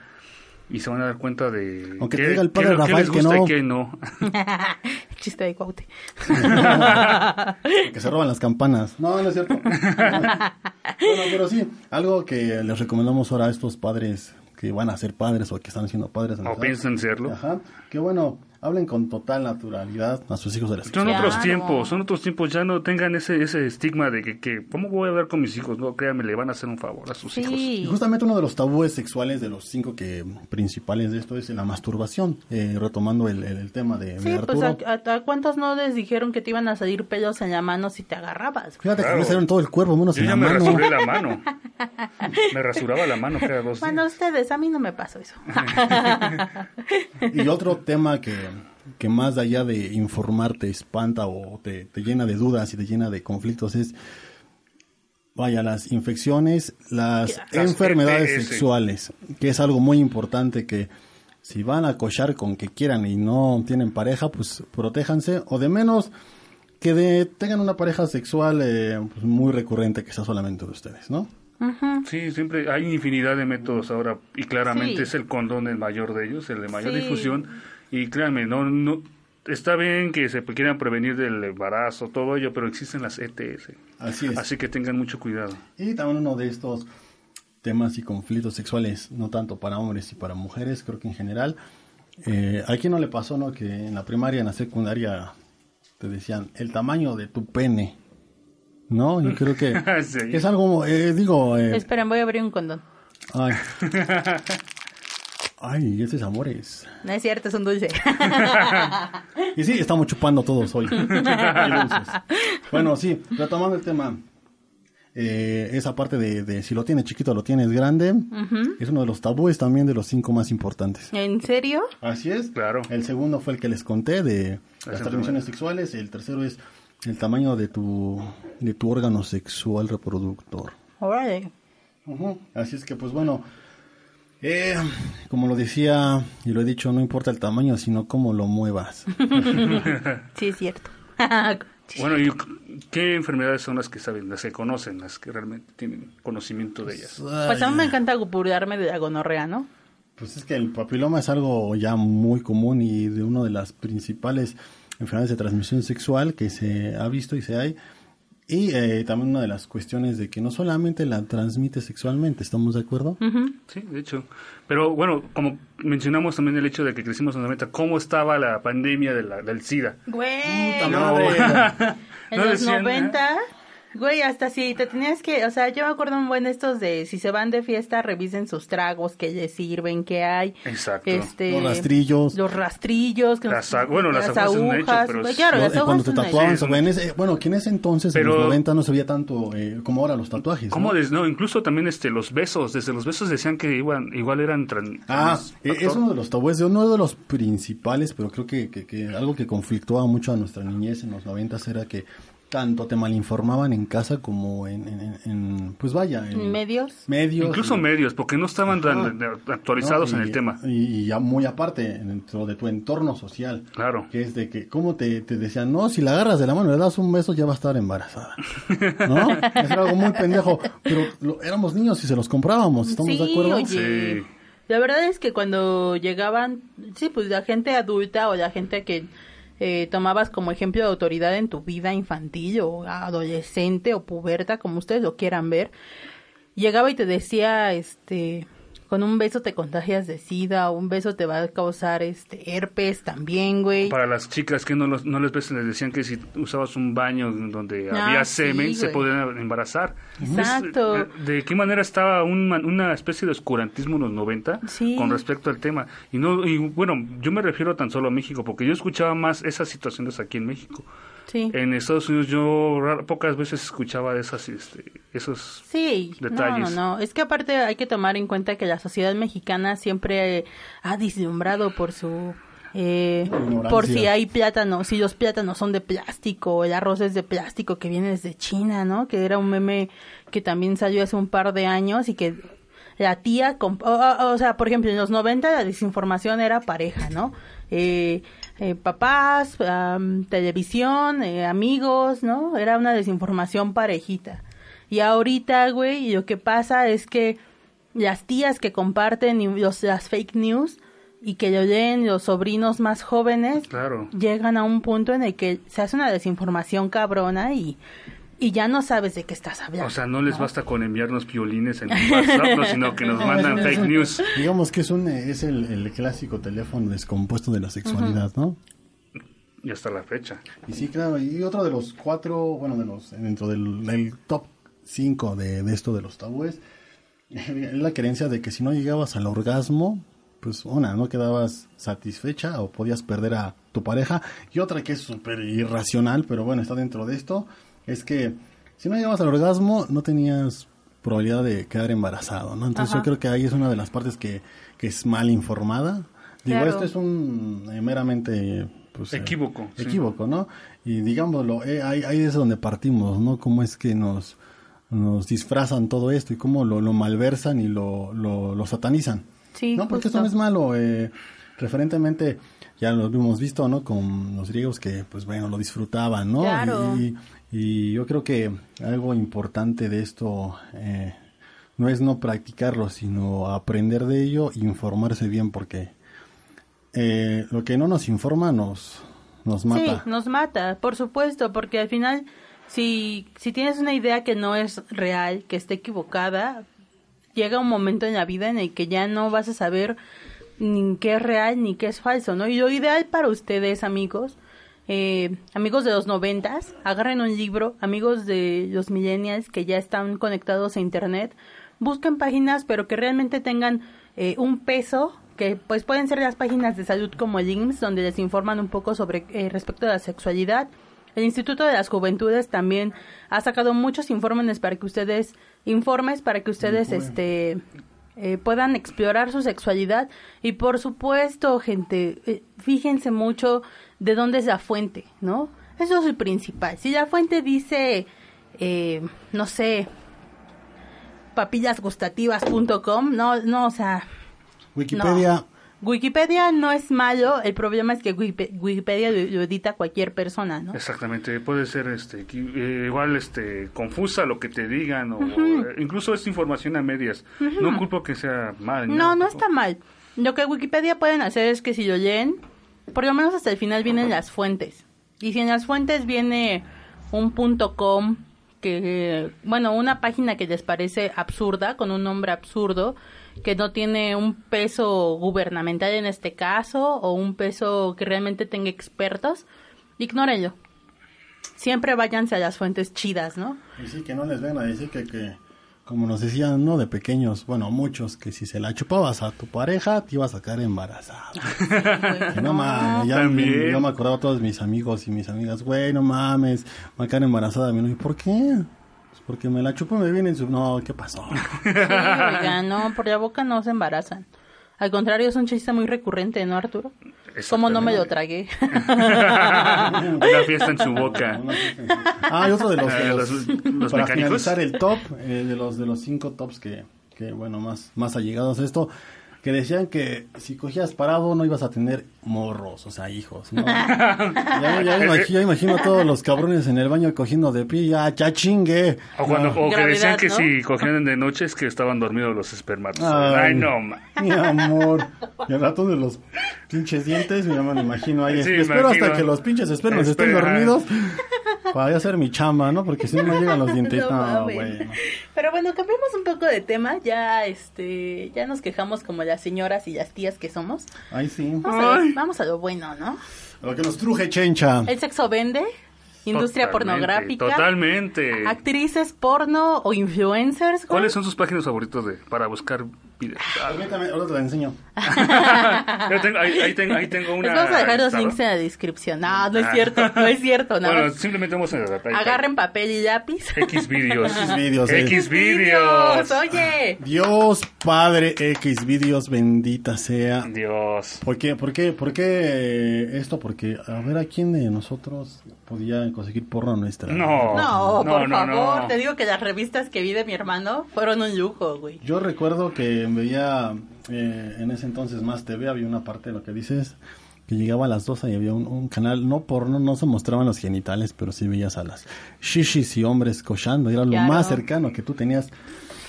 y se van a dar cuenta de Aunque te qué- diga el qué padre que Rafael les que gusta no. y qué no. <laughs> Chiste de Cuaute. <laughs> Que se roban las campanas. No, no es cierto. <laughs> bueno, pero sí, algo que les recomendamos ahora a estos padres que van a ser padres o que están siendo padres. o piensan serlo. Ajá, que bueno, hablen con total naturalidad a sus hijos de la Son sexualidad. otros Claro. tiempos, son otros tiempos, ya no tengan ese, ese estigma de que, que, ¿cómo voy a hablar con mis hijos? No, créanme, le van a hacer un favor a sus hijos. Y justamente uno de los tabúes sexuales de los cinco que principales de esto es la masturbación, eh, retomando el, el- el tema de, de Sí, pues Arturo. a, a- a cuántos no les dijeron que te iban a salir pelos en la mano si te agarrabas. Fíjate que Claro. me salieron todo el cuerpo, menos Yo en ya la me mano. rasuré la mano. <laughs> Me rasuraba la mano cada dos Bueno, días. ustedes, a mí no me pasó eso. <laughs> Y otro tema que, que más de allá de informar te espanta o te, te llena de dudas y te llena de conflictos es, vaya, las infecciones, las Las enfermedades ETS. sexuales, que es algo muy importante que si van a cochar con que quieran y no tienen pareja, pues protéjanse o de menos que de- tengan una pareja sexual eh, pues, muy recurrente que sea solamente de ustedes, ¿no? Sí, siempre hay infinidad de métodos ahora y claramente Sí. es el condón el mayor de ellos, el de mayor Sí. difusión y créanme, no, no está bien que se quieran prevenir del embarazo, todo ello, pero existen las ETS, Así es. así que tengan mucho cuidado. Y también uno de estos temas y conflictos sexuales, no tanto para hombres y para mujeres, creo que en general. Eh, ¿A quién no le pasó, no? Que en la primaria, en la secundaria, te decían el tamaño de tu pene, ¿no? Yo creo que, <laughs> Sí. es algo, eh, digo, eh, Esperen, voy a abrir un condón. ay. <laughs> Ay, esos amores. No es cierto, es un dulce. <laughs> Y sí, estamos chupando todos hoy. <laughs> Bueno, sí, retomando el tema. eh, esa parte de, de si lo tienes chiquito lo tienes grande, es uno de los tabúes también de los cinco más importantes. ¿En serio? Así es. Claro. El segundo fue el que les conté de las transmisiones sexuales. El tercero es el tamaño de tu, de tu órgano sexual reproductor. Órale. Ujú. Así es que, pues bueno, eh, como lo decía y lo he dicho, no importa el tamaño, sino cómo lo muevas. <laughs> Sí, es cierto. <laughs> Bueno, ¿y qué enfermedades son las que saben, las que conocen, las que realmente tienen conocimiento de ellas? Pues a mí me encanta burlarme de la gonorrea, ¿no? Pues es que el papiloma es algo ya muy común y de una de las principales enfermedades de transmisión sexual que se ha visto y se hay. Y eh, también una de las cuestiones de que no solamente la transmite sexualmente, ¿estamos de acuerdo? Sí, de hecho. Pero bueno, como mencionamos también el hecho de que crecimos en los 90, ¿cómo estaba la pandemia de la- del SIDA? Güey. Puta No. madre. <laughs> En No los decían, 90, güey, hasta si te tenías que, o sea, yo me acuerdo un buen estos de si se van de fiesta, revisen sus tragos, que les sirven, que hay. Exacto. Este, Los rastrillos. Los rastrillos. Que Las a- bueno, las agujas hecho, pero claro, No, las eh, cuando agujas te tatuaban. Sí, ese- bueno, que en ese entonces, Pero- en los 90, no se veía tanto eh, como ahora los tatuajes. ¿Cómo ¿no? des- no, incluso también este los besos, desde los besos decían que iban, igual eran tran- Ah, trans- eh, es uno de los tabúes, de uno de los principales, pero creo que, que- que algo que conflictuaba mucho a nuestra niñez en los noventas era que tanto te malinformaban en casa como en, en- en- pues vaya, en medios. medios. Incluso y- medios, porque no estaban tan Ajá. actualizados ¿no? en el tema. Y, y ya muy aparte, dentro de tu entorno social. Claro. Que es de que, ¿cómo te, te decían? No, si la agarras de la mano y le das un beso, ya va a estar embarazada. <laughs> ¿No? es algo muy pendejo. Pero lo- éramos niños y se los comprábamos, ¿estamos sí, de acuerdo? oye. Sí. La verdad es que cuando llegaban, sí, pues la gente adulta o la gente que eh, tomabas como ejemplo de autoridad en tu vida infantil o adolescente o puberta, como ustedes lo quieran ver, llegaba y te decía, este, con un beso te contagias de sida, o un beso te va a causar este herpes también, güey. Para las chicas que no, los- no les ves, les decían que si usabas un baño donde Ah, había sí, semen, se podían embarazar. Exacto. Es- ¿De qué manera estaba un una especie de oscurantismo en los 90 Sí. con respecto al tema? Y no y bueno, yo me refiero tan solo a México, porque yo escuchaba más esas situaciones aquí en México. Sí. En Estados Unidos yo ra- pocas veces escuchaba de esas, este, esos... Sí, no, detalles. no, no. Es que aparte hay que tomar en cuenta que la sociedad mexicana siempre ha deslumbrado por su... eh, por si hay plátano, si los plátanos son de plástico, el arroz es de plástico que viene desde China, ¿no? Que era un meme que también salió hace un par de años y que la tía, o- o sea, por ejemplo, en los 90 la desinformación era pareja, ¿no? Eh, eh, papás, televisión, eh, amigos, ¿no? Era una desinformación parejita. Y ahorita, güey, lo que pasa es que las tías que comparten los, las fake news y que lo leen los sobrinos más jóvenes Claro. llegan a un punto en el que se hace una desinformación cabrona y, y ya no sabes de qué estás hablando. O sea, no les basta con enviarnos violines en WhatsApp, no, <laughs> sino que nos No, mandan fake news. Digamos que es un es el, el clásico teléfono descompuesto de la sexualidad, ¿no? Y hasta la fecha. Y sí, claro, y otro de los cuatro, bueno, de los dentro del, del top cinco de, de esto de los tabúes, es la creencia de que si no llegabas al orgasmo, pues una, no quedabas satisfecha o podías perder a tu pareja. Y otra que es súper irracional, pero bueno, está dentro de esto, es que si no llegabas al orgasmo, no tenías probabilidad de quedar embarazado, ¿no? Entonces Ajá. yo creo que ahí es una de las partes que, que es mal informada. Digo, Claro. esto es un eh, meramente... Pues, eh, Equívoco, sí. Equívoco, ¿no? Y digámoslo, eh, ahí, ahí es donde partimos, ¿no? Cómo es que nos, nos disfrazan todo esto y cómo lo, lo malversan y lo, lo, lo satanizan. Sí, no, porque justo. eso no es malo. Eh, referentemente, ya lo hemos visto, ¿no? Con los griegos que, pues bueno, lo disfrutaban, ¿no? Claro. Y, y yo creo que algo importante de esto eh, no es no practicarlo, sino aprender de ello e informarse bien, porque eh, lo que no nos informa nos, nos mata. Sí, nos mata, por supuesto, porque al final, si, si tienes una idea que no es real, que esté equivocada, llega un momento en la vida en el que ya no vas a saber ni qué es real ni qué es falso, ¿no? Y lo ideal para ustedes, amigos, eh, amigos de los noventas, agarren un libro, amigos de los millennials que ya están conectados a internet, busquen páginas, pero que realmente tengan eh, un peso, que pues pueden ser las páginas de salud como el IMSS, donde les informan un poco sobre eh, respecto a la sexualidad. El Instituto de las Juventudes también ha sacado muchos informes para que ustedes, informes para que ustedes, este, eh, puedan explorar su sexualidad y por supuesto gente eh, fíjense mucho de dónde es la fuente no eso es el principal si la fuente dice eh, no sé papillasgustativas.com no no o sea Wikipedia, no. Wikipedia no es malo el problema es que Wikipe- Wikipedia lo, lo edita cualquier persona no Exactamente, puede ser este eh, igual este confusa lo que te digan o eh, incluso es información a medias. No culpo que sea mal. No, no está mal. Lo que Wikipedia pueden hacer es que si lo leen, por lo menos hasta el final vienen las fuentes. Y si en las fuentes viene un punto com, que, bueno, una página que les parece absurda, con un nombre absurdo, que no tiene un peso gubernamental en este caso, o un peso que realmente tenga expertos, ignórenlo. Siempre váyanse a las fuentes chidas, ¿no? y sí, que no les vengan a decir que, que, como nos decían, ¿no? De pequeños, bueno, muchos, que si se la chupabas a tu pareja, te ibas a sacar embarazada. <laughs> Que no mames, ya me, yo me acordaba a todos mis amigos y mis amigas, güey, no mames, me va a quedar embarazada. ¿Y por qué? Pues porque me la chupo y me viene en su... No, ¿qué pasó? Sí, no, por la boca no se embarazan. Al contrario, es un chiste muy recurrente, ¿no, Arturo? ¿Cómo no me lo tragué? <laughs> Una fiesta en su boca. Ah, y otro de los, de Eh, los- los- los para mecánicos. finalizar el top, eh, de los de los cinco tops que, que bueno, más, más allegados a esto, que decían que si cogías parado no ibas a tener morros, o sea, hijos, ¿no? <laughs> ya, ya, imagino, ya imagino a todos los cabrones en el baño cogiendo de pie, ya, ya chingue. O, cuando, o que decían que ¿no? si cogían de noche es que estaban dormidos los espermatos. Ay. Ay, no, ma. Mi amor. Y al rato de los pinches dientes, mi mamá me imagino ahí. Sí, Espero imagino. hasta que los pinches espermas estén dormidos para hacer mi chamba, ¿no? Porque si no me llegan los dientes. <laughs> No No, bueno. Pero bueno, cambiemos un poco de tema. Ya, este, ya nos quejamos como las señoras y las tías que somos. Ahí sí. Vamos, a, Ay. lo, vamos a lo bueno, ¿no? Lo que nos truje, chencha. El sexo vende, industria Totalmente, pornográfica, Totalmente. actrices porno o influencers. ¿Cuáles son sus páginas favoritas de, para buscar videos? Ah, ahora te la enseño. <laughs> yo tengo- ahí, ahí tengo, ahí tengo una. Les vamos a dejar los links en la descripción. No, no es Ah. cierto, no es cierto, <laughs> nada Bueno, simplemente vamos a Agarren papel y lápiz. X videos. X videos, eh. X videos. Oye. Dios Padre X videos, bendita sea. Dios. ¿Por qué, por qué, por qué esto? Porque a ver a quién de nosotros podía conseguir porno nuestra. No. No, No, por no, favor, no. te digo que las revistas que vi de mi hermano fueron un lujo, güey. Yo recuerdo que veía eh, en ese entonces más TV, había una parte de lo que dices, que llegaba a las 12 y había un, un canal, no porno, no se mostraban los genitales, pero sí veías a las shishis y hombres cochando, era lo Claro. más cercano que tú tenías,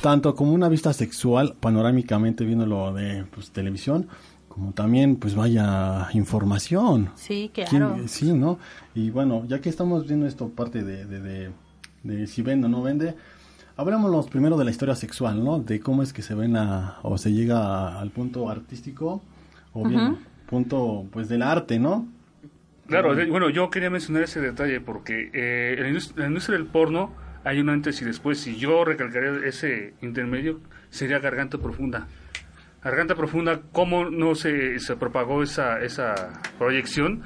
tanto como una vista sexual, panorámicamente viéndolo de pues, televisión, como también, pues vaya, información. Sí, ¿Quién- claro. Sí, ¿no? Y bueno, ya que estamos viendo esto parte de, de, de, de si vende o no vende, hablámonos primero de la historia sexual, ¿no? De cómo es que se ven a, o se llega a- al punto artístico, o bien punto, pues, del arte, ¿no? Claro, bueno, yo quería mencionar ese detalle porque eh, en la indus- en la industria del porno hay un antes y después. Si yo recalcaría ese intermedio, sería Garganta Profunda. Garganta Profunda, ¿cómo no se, se propagó esa, esa proyección?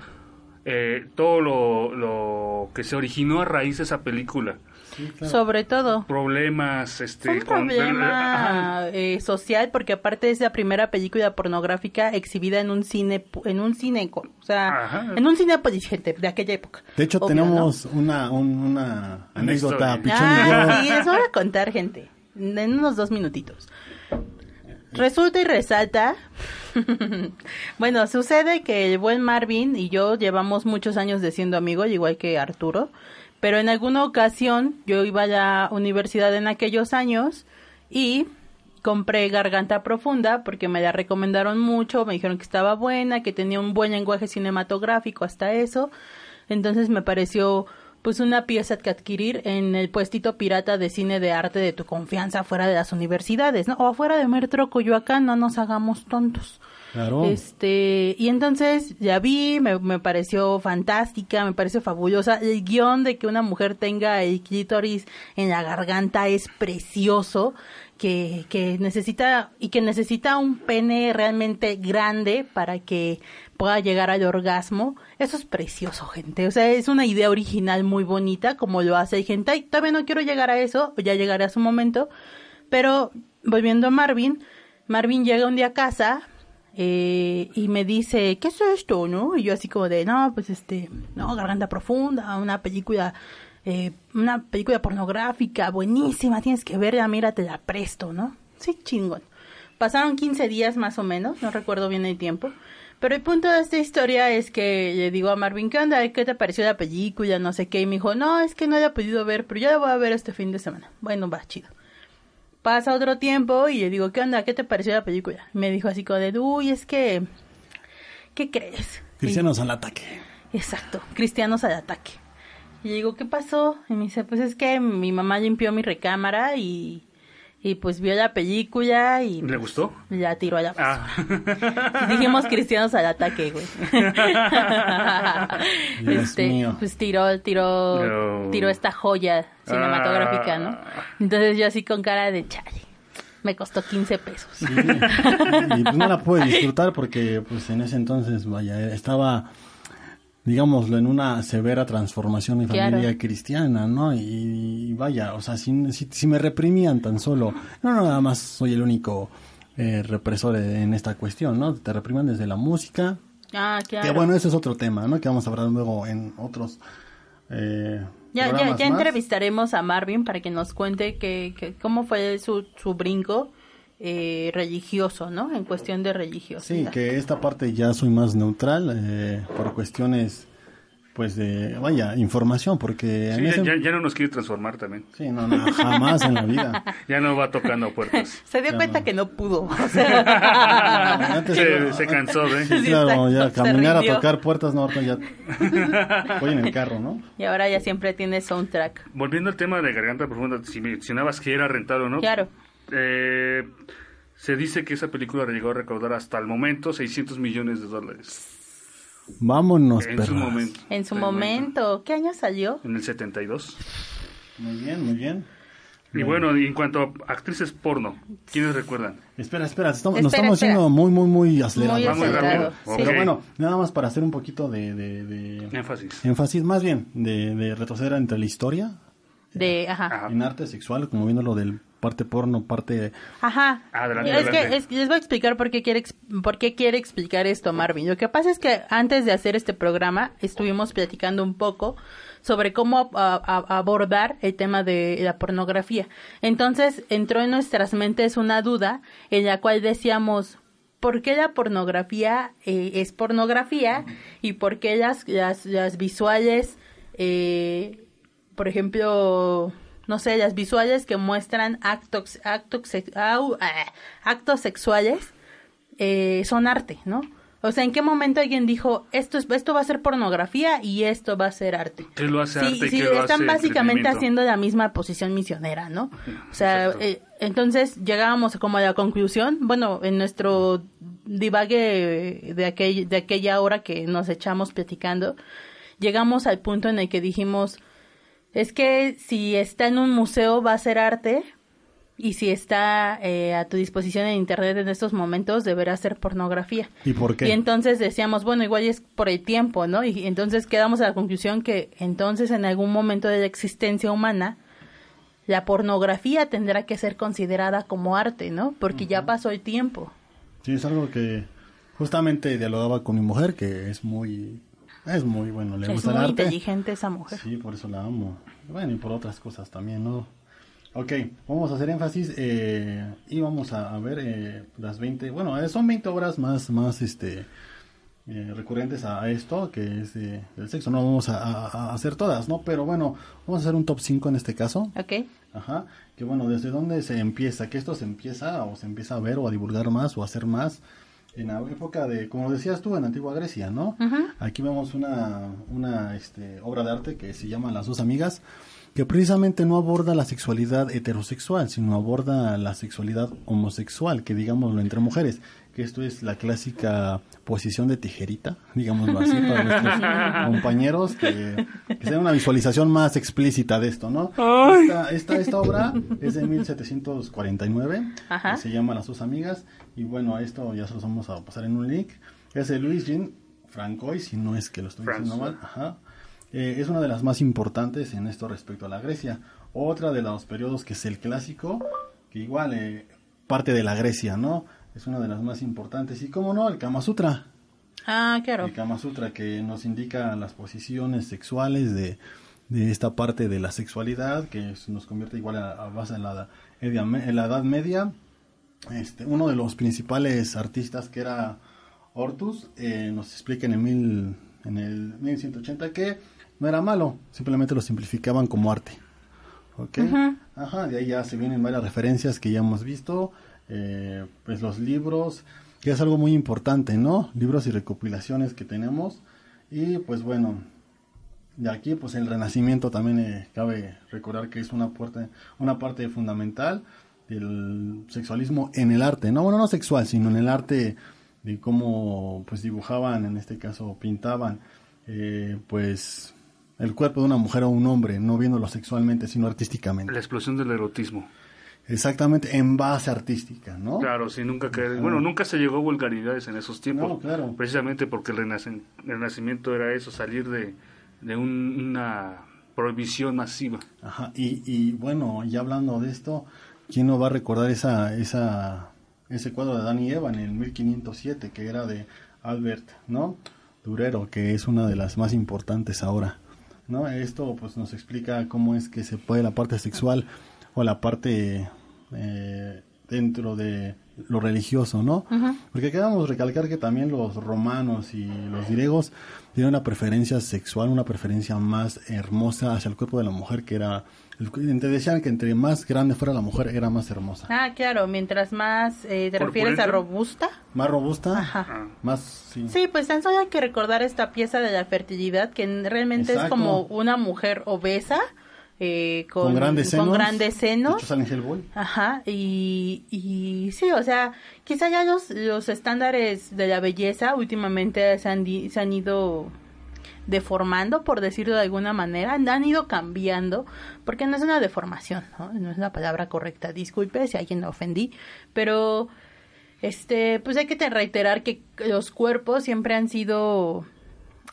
Eh, todo lo, lo que se originó a raíz de esa película. Sobre todo. Problemas, este... un con- problema eh, social porque aparte es la primera película pornográfica exhibida en un cine pu- en un cine o sea Ajá. en un cine gente de aquella época De hecho, Obvio, tenemos una, un- una anécdota. Pichón y yo. ah, sí les voy a contar gente en unos dos minutitos resulta y resalta <laughs> bueno sucede que el buen Marvin y yo llevamos muchos años de siendo amigos igual que Arturo pero en alguna ocasión yo iba a la universidad en aquellos años y compré Garganta Profunda porque me la recomendaron mucho, me dijeron que estaba buena, que tenía un buen lenguaje cinematográfico, hasta eso. Entonces me pareció pues una pieza que adquirir en el puestito pirata de cine de arte de tu confianza fuera de las universidades, ¿no? O afuera de Metro Coyoacán, no nos hagamos tontos. Claro. Este, y entonces ya vi, me, me pareció fantástica, me pareció fabulosa. El guion de que una mujer tenga el clítoris en la garganta es precioso, que, que necesita, y que necesita un pene realmente grande para que pueda llegar al orgasmo. Eso es precioso, gente. O sea, es una idea original muy bonita, como lo hace el hentai. Todavía no quiero llegar a eso, ya llegaré a su momento. Pero, volviendo a Marvin, Marvin llega un día a casa, eh, y me dice, ¿qué es esto, no? Y yo así como de, no, pues este, no, Garganta Profunda, una película, eh, una película pornográfica buenísima, tienes que verla, mira, te la presto, ¿no? Sí, chingón. Pasaron 15 días más o menos, no recuerdo bien el tiempo. Pero el punto de esta historia es que le digo a Marvin, ¿qué onda? ¿Qué te pareció la película? No sé qué. Y me dijo, no, es que no la he podido ver, pero ya la voy a ver este fin de semana. Bueno, va, chido. Pasa otro tiempo y le digo, ¿qué onda? ¿Qué te pareció la película? Y me dijo así como de, uy, es que... ¿Qué crees? Cristianos al ataque. Exacto, cristianos al ataque. Y le digo, ¿qué pasó? Y me dice, pues es que mi mamá limpió mi recámara y, y pues vio la película y ¿Le gustó? la tiró a la. Ah. Dijimos cristianos al ataque, güey. <laughs> Dios este, mío. pues tiró, tiró, No. tiró esta joya cinematográfica, ¿no? Ah. Entonces yo así con cara de chale. Me costó 15 pesos. y pues no la pude disfrutar porque pues en ese entonces vaya estaba digámoslo en una severa transformación mi Claro. familia cristiana no y, vaya o sea si, si, si me reprimían tan solo no no nada más soy el único eh, represor en esta cuestión, ¿no? Te repriman desde la música. Ah, claro. Que bueno, ese es otro tema, ¿no? Que vamos a hablar luego en otros. Eh, ya, ya, ya entrevistaremos a Marvin para que nos cuente que, que cómo fue su, su brinco eh, religioso, ¿no? En cuestión de Sí, religiosidad. que esta parte ya soy más neutral eh, por cuestiones, pues de, vaya, información, porque Sí, ya, ese... ya- ya no nos quiere transformar también. Sí, no, no, jamás en la vida. <laughs> Ya no va tocando puertas. <laughs> Se dio Ya cuenta no. que no pudo. <laughs> o sea, Antes se, era- se cansó, ¿eh? Sí, Sí, claro, ya se caminar a tocar puertas, no, ya voy en el carro, ¿no? y ahora ya siempre tiene soundtrack. Volviendo al tema de Garganta Profunda, si mencionabas que era rentado, ¿no? Claro. Eh, se dice que esa película llegó a recaudar hasta el momento 600 millones de dólares. Vámonos, en perras. su momento. En su momento, ¿qué año salió? En el 72. Muy bien, muy bien. Y bueno, y en cuanto a actrices porno, ¿quiénes recuerdan? Espera, espera, estamos, nos Espera, estamos espera. yendo muy, muy, muy acelerados. Muy acelerado. Sí. Pero bueno, nada más para hacer un poquito de, de, de Énfasis. énfasis, más bien, de, de retroceder entre la historia De, ajá. En arte sexual, como viendo lo del parte porno, parte... Ajá. Adelante, es adelante. que es- les voy a explicar por qué, quiere, por qué quiere explicar esto Marvin. Lo que pasa es que antes de hacer este programa estuvimos platicando un poco sobre cómo a- a- abordar el tema de la pornografía. Entonces entró en nuestras mentes una duda en la cual decíamos, ¿por qué la pornografía eh, es pornografía y por qué las, las, las visuales, eh, por ejemplo, no sé, las visuales que muestran actos, actos, ah, actos sexuales eh, son arte, ¿no? O sea, ¿en qué momento alguien dijo esto es esto va a ser pornografía y esto va a ser arte? ¿Qué lo hace Sí, arte sí, qué lo están hace básicamente haciendo la misma posición misionera, ¿no? O sea, eh, entonces llegábamos como a la conclusión, bueno, en nuestro divague de, aquel, de aquella hora que nos echamos platicando, llegamos al punto en el que dijimos, es que si está en un museo va a ser arte y si está eh, a tu disposición en internet en estos momentos deberá ser pornografía. ¿Y por qué? Y entonces decíamos, bueno, igual es por el tiempo, ¿no? Y entonces quedamos a la conclusión que entonces en algún momento de la existencia humana la pornografía tendrá que ser considerada como arte, ¿no? Porque ya pasó el tiempo. Sí, es algo que justamente dialogaba con mi mujer, que es muy... Es muy bueno, le es gusta muy el arte. inteligente esa mujer. Sí, por eso la amo. Bueno, y por otras cosas también, ¿no? Ok, vamos a hacer énfasis eh, y vamos a, a ver eh, las 20, bueno, eh, son 20 obras más, más este, eh, recurrentes a, esto, que es eh, del sexo. No vamos a, a- a hacer todas, ¿no? Pero bueno, vamos a hacer un top 5 en este caso. ¿Ok? Ajá, que bueno, ¿desde dónde se empieza? Que esto se empieza o se empieza a ver o a divulgar más o a hacer más en la época de, como decías tú, en Antigua Grecia, ¿no? Aquí vemos una, una este, obra de arte que se llama Las dos amigas, que precisamente no aborda la sexualidad heterosexual, sino aborda la sexualidad homosexual, que digámoslo entre mujeres, que esto es la clásica posición de tijerita, digámoslo así, para nuestros <laughs> compañeros, que, que sea una visualización más explícita de esto, ¿no? Esta, esta, esta obra es de 1749, Ajá. se llama Las dos amigas, y bueno, esto ya se los vamos a pasar en un link, es de Luis Jean Francois, si no es que lo estoy diciendo mal, Ajá. Eh, es una de las más importantes en esto respecto a la Grecia. Otra de los periodos que es el clásico, que igual eh, parte de la Grecia, ¿no? Es una de las más importantes. Y cómo no, el Kama Sutra. Ah, claro. El Kama Sutra que nos indica las posiciones sexuales de, de esta parte de la sexualidad, que nos convierte igual a, a base en la, en la Edad Media. Este, uno de los principales artistas que era Hortus eh, nos explica en el, mil, en el 1180 que no era malo, simplemente lo simplificaban como arte. ¿Ok? Ajá, de ahí ya se vienen varias referencias que ya hemos visto, eh, pues los libros, que es algo muy importante, ¿no? Libros y recopilaciones que tenemos. Y pues bueno, de aquí pues el renacimiento también eh, cabe recordar que es una, puerta, una parte fundamental del sexualismo en el arte, no bueno no sexual sino en el arte de cómo pues dibujaban en este caso pintaban eh, pues el cuerpo de una mujer o un hombre no viéndolo sexualmente sino artísticamente La explosión del erotismo. Exactamente en base artística no Claro, sí, nunca Bueno, nunca se llegó a vulgaridades en esos tiempos. No, claro. Precisamente porque el, renacimiento era eso, salir de, de un- una prohibición masiva. Ajá, y, y bueno, ya hablando de esto, ¿quién no va a recordar esa, esa, ese cuadro de y Eva en el 1507, que era de Albert, ¿no? Durero, que es una de las más importantes ahora, ¿no? Esto pues nos explica cómo es que se puede la parte sexual o la parte eh, dentro de lo religioso, ¿no? Porque queremos recalcar que también los romanos y los griegos tienen una preferencia sexual, una preferencia más hermosa hacia el cuerpo de la mujer, que era, te decían que entre más grande fuera la mujer era más hermosa. Ah, claro, mientras más eh, te refieres a robusta. Más robusta, Ajá. más, sí. Sí, pues tan solo hay que recordar esta pieza de la fertilidad que realmente es como una mujer obesa. Eh, con, Con grandes senos. con grandes senos. De hecho, Hellboy. Ajá, y, y sí, o sea, quizá ya los, los estándares de la belleza últimamente se han, di- se han ido deformando, por decirlo de alguna manera, han, ido cambiando, porque no es una deformación, ¿no? No es la palabra correcta, disculpe si alguien lo ofendí, pero este, pues hay que te- reiterar que los cuerpos siempre han sido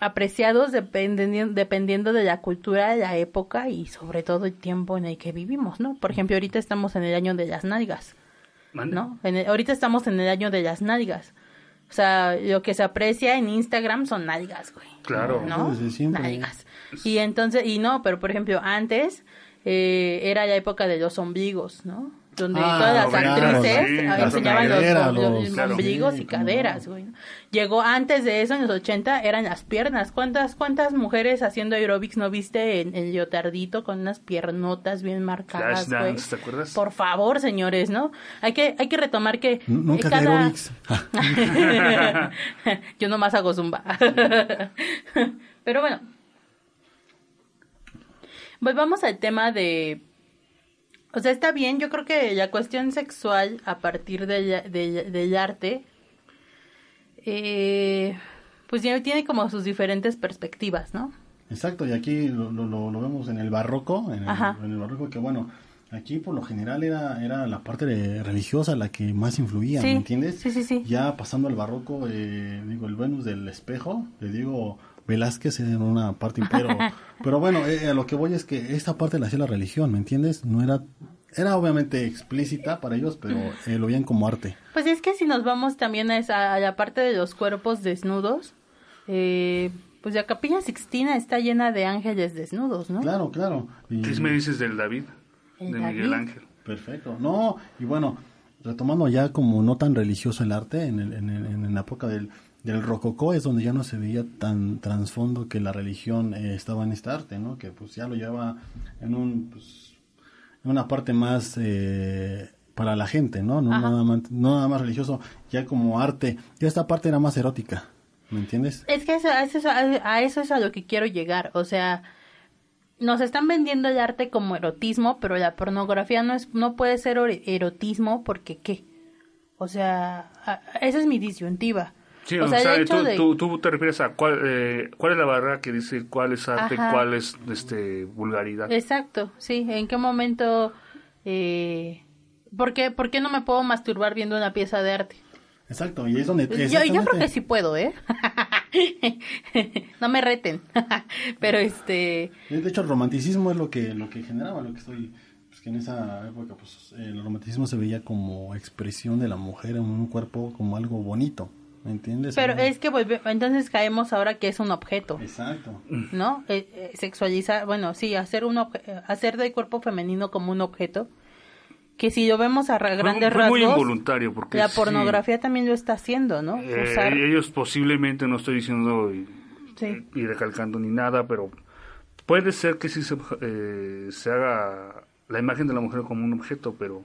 apreciados dependiendo, dependiendo de la cultura, de la época y sobre todo el tiempo en el que vivimos, ¿no? Por ejemplo, ahorita estamos en el año de las nalgas. ¿no? En el- ahorita estamos en el año de las nalgas. O sea, lo que se aprecia en Instagram son nalgas, güey. Claro. ¿no? Desde siempre. Nalgas. Y entonces, y no, pero por ejemplo, antes eh, era la época de los ombligos, ¿no? Donde Ah, todas las claro, actrices sí, las enseñaban los, los los- claro. ombligos Sí, y no. caderas, güey. Llegó antes de eso, en los 80, eran las piernas. ¿Cuántas cuántas mujeres haciendo aerobics no viste en el leotardito con unas piernotas bien marcadas, Flash güey? dance, ¿te acuerdas? Por favor, señores, ¿no? Hay que, hay que retomar que... Nunca cada- aerobics. <laughs> Yo nomás hago zumba. <laughs> Pero bueno. Volvamos al tema de... O sea, está bien, yo creo que la cuestión sexual a partir del, del- del arte, eh, pues ya tiene como sus diferentes perspectivas, ¿no? Exacto, y aquí lo, lo, lo- vemos en el barroco, en el, en el barroco que bueno, aquí por lo general era, era la parte de- religiosa la que más influía, Sí, ¿me entiendes? sí, sí, sí. Ya pasando al barroco, eh, digo, el Venus del espejo, le digo Velázquez en una parte, pero, <laughs> pero bueno, eh, a lo que voy es que esta parte la hacía la religión, ¿me entiendes? No era, era obviamente explícita para ellos, pero eh, lo veían como arte. Pues es que si nos vamos también a, esa, a la parte de los cuerpos desnudos, eh, pues la capilla Sixtina está llena de ángeles desnudos, ¿no? Claro, claro. Y- ¿Qué me dices del David? El de David. Miguel Ángel. Perfecto. No, y bueno, retomando ya como no tan religioso el arte, en, el- en, el- en la época del, del rococó es donde ya no se veía tan trasfondo que la religión eh, estaba en este arte, ¿no? Que pues ya lo lleva en un, pues, en una parte más eh, para la gente, ¿no? No nada, más, no nada más religioso, ya como arte. Ya esta parte era más erótica, ¿me entiendes? Es que eso, a, eso, a eso es a lo que quiero llegar. O sea, nos están vendiendo el arte como erotismo, pero la pornografía no es, no puede ser erotismo porque qué. O sea, esa es mi disyuntiva. Sí, o o sea, sea, tú, de- tú, tú te refieres a cuál, eh, cuál es la barrera que dice cuál es arte, Ajá. cuál es este, vulgaridad. Exacto, sí. ¿En qué momento? Eh, ¿por, qué, ¿Por qué no me puedo masturbar viendo una pieza de arte? Exacto, y es donde... Yo, yo creo que sí puedo, ¿eh? <laughs> no me reten. <laughs> Pero este... De hecho, el romanticismo es lo que, lo que generaba, lo que estoy... Pues que en esa época, pues, el romanticismo se veía como expresión de la mujer en un cuerpo como algo bonito, ¿me entiendes? Pero es que volve- entonces caemos ahora que es un objeto, Exacto. ¿no? Eh, eh, sexualizar, bueno, sí, hacer un obje- eh, hacer del cuerpo femenino como un objeto, que si lo vemos a Fue- grandes fue muy rasgos, involuntario porque la sí, pornografía también lo está haciendo, ¿no? eh, Usar- ellos posiblemente no estoy diciendo y, Sí. y recalcando ni nada, pero puede ser que sí se, eh, se haga la imagen de la mujer como un objeto, pero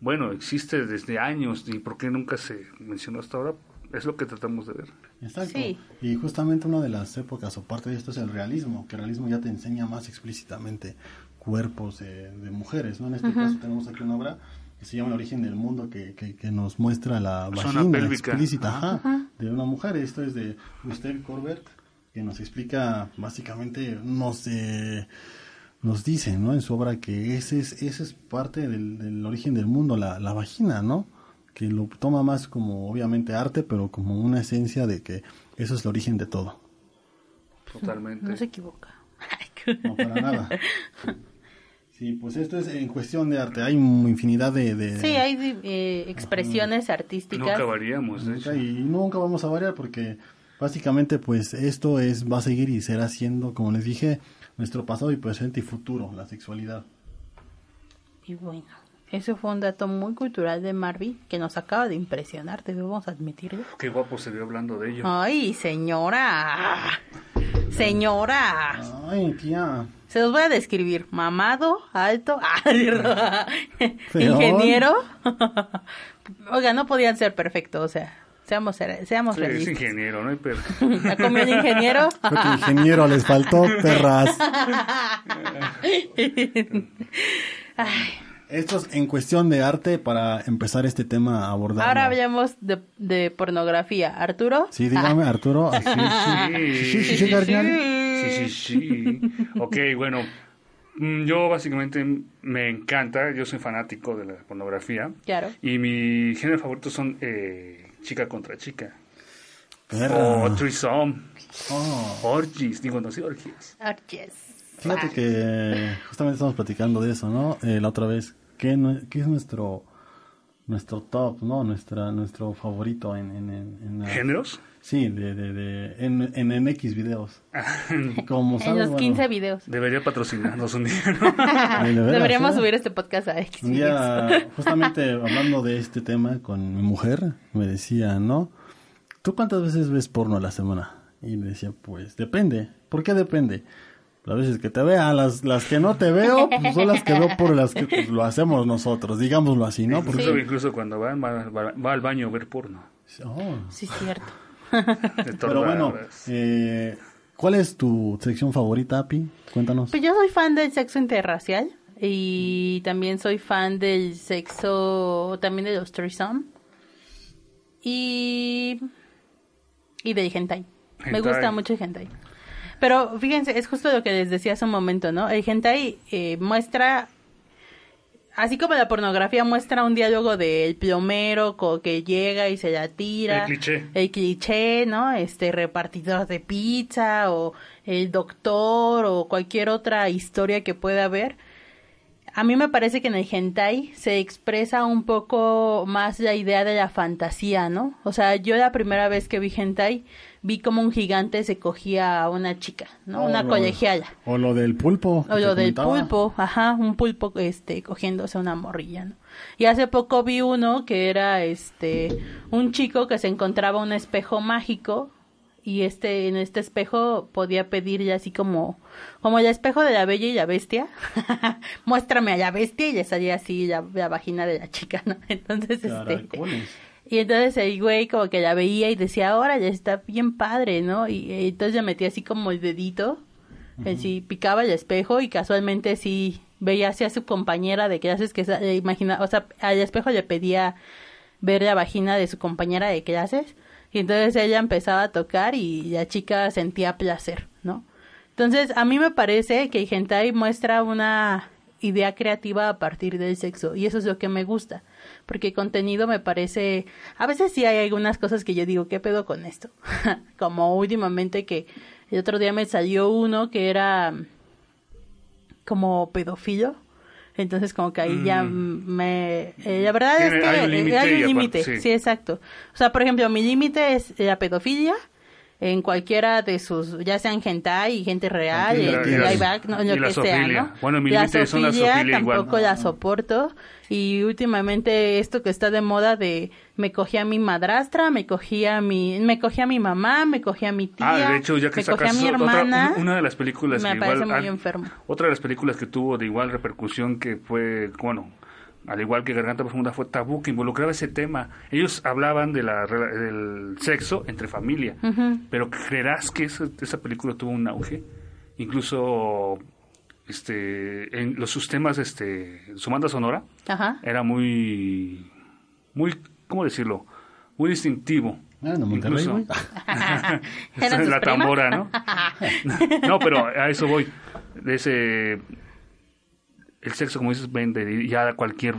bueno, existe desde años y por qué nunca se mencionó hasta ahora, es lo que tratamos de ver. Exacto. Sí. Y justamente una de las épocas, o parte de esto, es el realismo, que el realismo ya te enseña más explícitamente cuerpos eh, de mujeres, ¿no? En este caso tenemos aquí una obra que se llama El origen del mundo, que, que, que nos muestra la Zona vagina pélvica. explícita ajá, de una mujer. Esto es de Gustave Corbett, que nos explica, básicamente, nos, eh, nos dice, ¿no? En su obra que ese es, ese es parte del, del origen del mundo, la, la vagina, ¿no? Que lo toma más como obviamente arte, pero como una esencia de que eso es el origen de todo. Totalmente. No se equivoca. <laughs> No para nada. Sí, pues esto es en cuestión de arte. Hay infinidad de... de- Sí, hay eh, expresiones artísticas. Nunca variamos, de hecho. Y nunca vamos a variar porque básicamente pues esto es va a seguir y será siendo, como les dije, nuestro pasado y presente y futuro, la sexualidad. Y bueno, eso fue un dato muy cultural de Marvin que nos acaba de impresionar, debemos admitirlo. Qué guapo se vio hablando de ello. Ay, señora. Señora. Ay, tía. Se los voy a describir. Mamado, alto, <laughs> ingeniero. <laughs> Oiga, no podían ser perfectos, o sea, seamos, seamos Sí, es realistas. ingeniero, ¿no? Pero, ¿La <laughs> comió el ingeniero? Creo que ingeniero les faltó perras. Ay, Esto es en cuestión de arte para empezar este tema a abordar. ahora hablamos de, de pornografía. Arturo. Sí, dígame, Arturo. Así, sí, sí, sí, sí, carnal. Sí, sí, sí. Ok, bueno, mm, yo básicamente me encanta, yo soy fanático de la pornografía. Claro. Y mi género favorito son eh, chica contra chica. Perra. O threesome. Oh. Orgies, digo, no sé, orgies. Orches. Fíjate que justamente estamos platicando de eso, ¿no? Eh, la otra vez, ¿qué, no- qué es nuestro nuestro top, ¿no? Nuestra, nuestro favorito en... en, en, en la- ¿Géneros? Sí, de, de, de, en, en, en X videos. Como En los bueno, 15 videos. Debería patrocinarnos un día, ¿no? <laughs> de veras, Deberíamos ¿eh? subir este podcast a X. Un día, <laughs> justamente hablando de este tema con mi mujer, me decía, ¿no? ¿Tú cuántas veces ves porno a la semana? Y le decía, pues depende. ¿Por qué depende? Las veces que te vea, las, las que no te veo, pues son las que veo por las que pues, lo hacemos nosotros, digámoslo así, ¿no? Porque, Incluso, incluso cuando va, va, va- al baño a ver porno. Oh. Sí, cierto. De todas <laughs> Pero bueno, eh, ¿cuál es tu sección favorita, Api? Cuéntanos. Pues yo soy fan del sexo interracial y también soy fan del sexo, también de los threesome y y del hentai. Me Hentai. gusta mucho el hentai. Pero fíjense, es justo lo que les decía hace un momento, ¿no? El hentai eh, muestra, así como la pornografía muestra un diálogo del plomero que llega y se la tira. El cliché. El cliché, ¿no? Este repartidor de pizza o el doctor o cualquier otra historia que pueda haber. A mí me parece que en el hentai se expresa un poco más la idea de la fantasía, ¿no? O sea, yo la primera vez que vi hentai vi como un gigante se cogía a una chica, ¿no? O una lo- colegiala. O lo del pulpo. O lo del comentaba. pulpo, ajá, un pulpo este cogiéndose una morrilla, ¿no? Y hace poco vi uno que era este un chico que se encontraba un espejo mágico y este en este espejo podía pedirle así como como el espejo de la bella y la bestia. <laughs> Muéstrame a la bestia y le salía así la, la vagina de la chica, ¿no? <laughs> Entonces este. Y entonces el güey como que la veía y decía, ahora ya está bien padre, ¿no? Y, eh, entonces le metía así como el dedito, así picaba el espejo y casualmente sí veía hacia su compañera de clases que eh, imagina, o sea, al espejo le pedía ver la vagina de su compañera de clases y entonces ella empezaba a tocar y la chica sentía placer, ¿no? Entonces, a mí me parece que el hentai muestra una idea creativa a partir del sexo y eso es lo que me gusta, porque contenido me parece, a veces sí hay algunas cosas que yo digo, ¿qué pedo con esto? <laughs> como últimamente que el otro día me salió uno que era como pedófilo. Entonces como que ahí ya me... eh, la verdad es que hay un eh, límite, sí. sí, exacto. O sea, por ejemplo, mi límite es la pedofilia en cualquiera de sus, ya sean hentai y gente real, Y y, la- y y la- no, y lo que sea. ¿no? Bueno, mi la límite son la igual. tampoco la soporto y últimamente esto que está de moda de me cogí a mi madrastra, me cogí a mi, me cogí a mi mamá, me cogí a mi tía, Ah, de hecho, ya que me cogí a sacas mi otra- hermana, una de las películas me que parece igual muy enfermo. Otra de las películas que tuvo de igual repercusión que fue, bueno, al igual que Garganta Profunda fue Tabú, que involucraba ese tema. Ellos hablaban de la, del sexo entre familia, pero ¿creerás que esa, esa película tuvo un auge? Incluso este en los sus temas, este, su banda sonora Ajá. era muy, muy, ¿cómo decirlo? Muy distintivo. Ah, de Monterrey, Incluso- güey. <laughs> <laughs> ¿Eran sus la tambora, ¿no? <laughs> no, pero a eso voy. De ese el sexo, como dices, vende y ya cualquier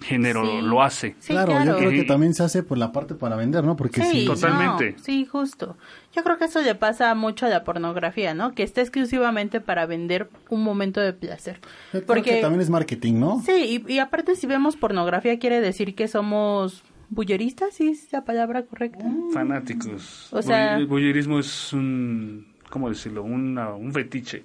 género Sí. lo hace. Sí, claro, claro. yo creo que también se hace por la parte para vender, ¿no? Porque Sí, sí, Totalmente. no, sí, justo. Yo creo que eso le pasa mucho a la pornografía, ¿no? Que está exclusivamente para vender un momento de placer. Porque que también es marketing, ¿no? sí, y, y aparte si vemos pornografía quiere decir que somos bulleristas, ¿sí es la palabra correcta? Fanáticos. O sea- el voyerismo es un, ¿cómo decirlo? Una- un fetiche.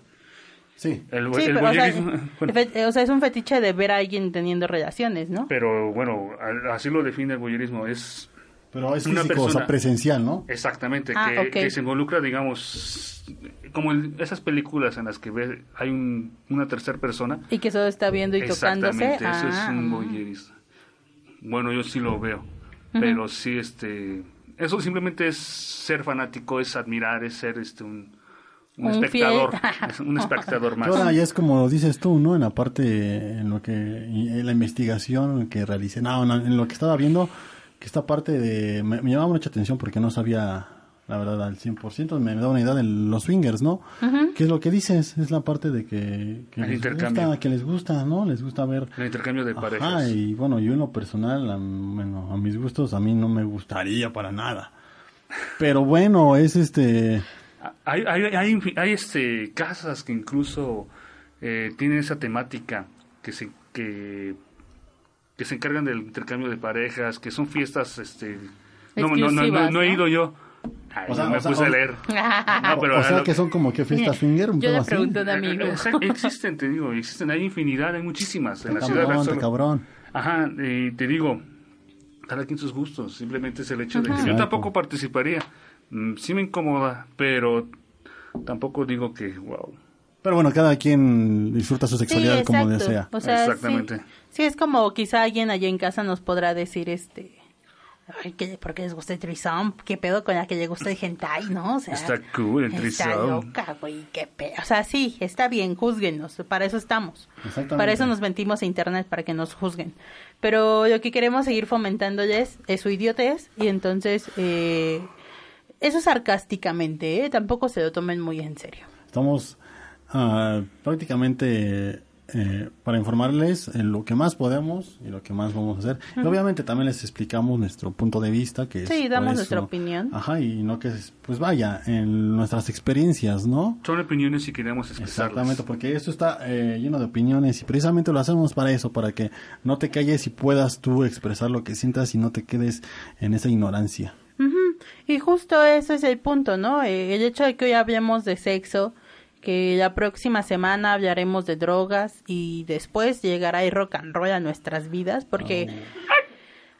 Sí. El, Sí, el pero, o sea, <laughs> bueno, fe- o sea, es un fetiche de ver a alguien teniendo relaciones, ¿no? pero bueno, a- así lo define el voyerismo. Es Pero es Una físico, o sea, persona- presencial, ¿no? exactamente Ah, que, se involucra, digamos, como en esas películas en las que ve, hay un- una tercera persona. Y que solo está viendo y tocándose. Exactamente, eso es Ah, un voyerista. Bueno, yo sí lo veo, pero sí, este, eso simplemente es ser fanático, es admirar, es ser, este, un, un, Un espectador, fiel. <laughs> un espectador más. Que Ahora ya es como dices tú, ¿no? En la parte, en lo que, en la investigación que realicé, no, en lo que estaba viendo, que esta parte de, me, me llamaba mucha atención porque no sabía, la verdad, al 100%, me, me da una idea de los swingers, ¿no? ¿Qué es lo que dices? Es la parte de que, que El les intercambio. gusta, que les gusta, ¿no? Les gusta ver El intercambio de Ajá, parejas. y bueno, yo en lo personal, a, bueno, a mis gustos, a mí no me gustaría para nada. Pero bueno, es este... Hay, hay, hay, hay, este, casas que incluso eh, tienen esa temática, que se, que, que se encargan del intercambio de parejas, que son fiestas, este, no, no, no, no, no he ido yo. Ay, O sea, me o sea, puse a leer. <laughs> No, pero o sea lo- que son como que fiestas swinger, un Yo pedo le así. pregunto a un amigo. Eh, eh, Existen, te digo, existen, hay infinidad, hay muchísimas en la ciudad. Cabrón, solo- cabrón. Ajá, y te digo, cada quien sus gustos, simplemente es el hecho de que yo tampoco participaría. Mm, Sí me incomoda, pero tampoco digo que, wow. Pero bueno, cada quien disfruta su sexualidad Sí, como desea. O sea, Exactamente. Sí, sí, es como quizá alguien allá en casa nos podrá decir, este, ay, ¿qué, ¿por qué les gusta el threesome? ¿Qué pedo con la que le gusta el hentai, no? O sea, Está cool el Está threesome. loca, güey, qué pedo. O sea, sí, está bien, juzguenos, para eso estamos. Exactamente. Para eso nos mentimos a internet, para que nos juzguen. Pero lo que queremos seguir fomentándoles es su idiotez y entonces, eh, eso sarcásticamente, ¿eh? Tampoco se lo tomen muy en serio. Estamos ah, prácticamente eh, para informarles en lo que más podemos y lo que más vamos a hacer. Y obviamente también les explicamos nuestro punto de vista, que Sí, damos nuestra opinión. Ajá, y no que es, pues vaya, en nuestras experiencias, ¿no? Son opiniones y queremos expresarlas. Exactamente, porque esto está eh, lleno de opiniones y precisamente lo hacemos para eso, para que no te calles y puedas tú expresar lo que sientas y no te quedes en esa ignorancia. Y justo eso es el punto, ¿no? Eh, el hecho de que hoy hablemos de sexo, que la próxima semana hablaremos de drogas y después llegará el rock and roll a nuestras vidas, porque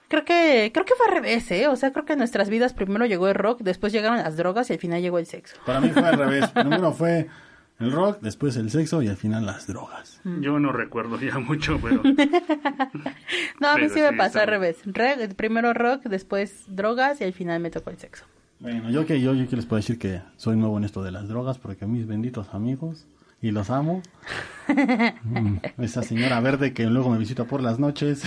creo que creo que fue al revés, ¿eh? O sea, creo que en nuestras vidas primero llegó el rock, después llegaron las drogas y al final llegó el sexo. Para mí fue al revés. <laughs> Primero fue el rock, después el sexo y al final las drogas. Yo no recuerdo ya mucho, pero <laughs> No, a mí Pero sí me sí, pasó al revés. Re- primero rock, después drogas y al final me tocó el sexo. Bueno, yo que yo, yo que les puedo decir que soy nuevo en esto de las drogas porque mis benditos amigos y los amo. <laughs> Mm, Esa señora verde que luego me visita por las noches.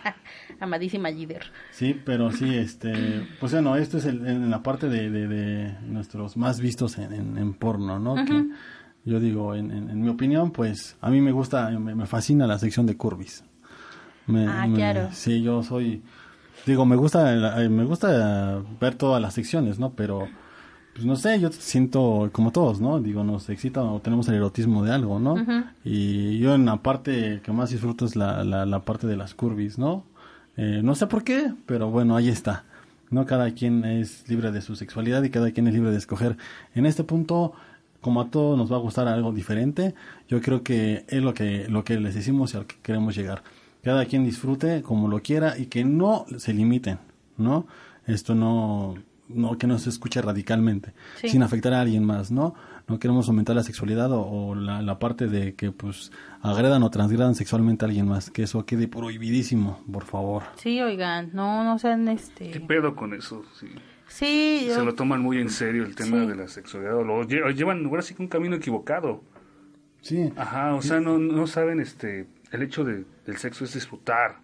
<laughs> Amadísima líder. Sí, pero sí, este, pues bueno, esto es el- en la parte de, de- de nuestros más vistos en, en- en porno, ¿no? Que yo digo, en, en- en mi opinión, pues a mí me gusta, me, me fascina la sección de curvis. Me- Ah, me- claro. Sí, yo soy, digo, me gusta, eh, me gusta ver todas las secciones, ¿no? Pero, pues no sé, yo siento como todos, ¿no? Digo, nos excita o tenemos el erotismo de algo, ¿no? Y yo en la parte que más disfruto es la, la, la parte de las curvis, ¿no? Eh, no sé por qué, pero bueno, ahí está. No cada quien es libre de su sexualidad y cada quien es libre de escoger. En este punto, como a todos nos va a gustar algo diferente, yo creo que es lo que lo que les decimos y al que queremos llegar. Cada quien disfrute como lo quiera y que no se limiten, ¿no? Esto no no que no se escuche radicalmente, Sí. sin afectar a alguien más, ¿no? No queremos aumentar la sexualidad o, o la, la parte de que pues agredan o transgredan sexualmente a alguien más, que eso quede prohibidísimo, por favor. Sí, oigan, no, no sean ¿qué este... pedo con eso? Sí. Sí, yo- Se lo toman muy en serio el tema Sí. de la sexualidad, o lo llevan ahora sí que un camino equivocado. Sí, Ajá, o sea, no, no saben, este, el hecho de, del sexo es disfrutar,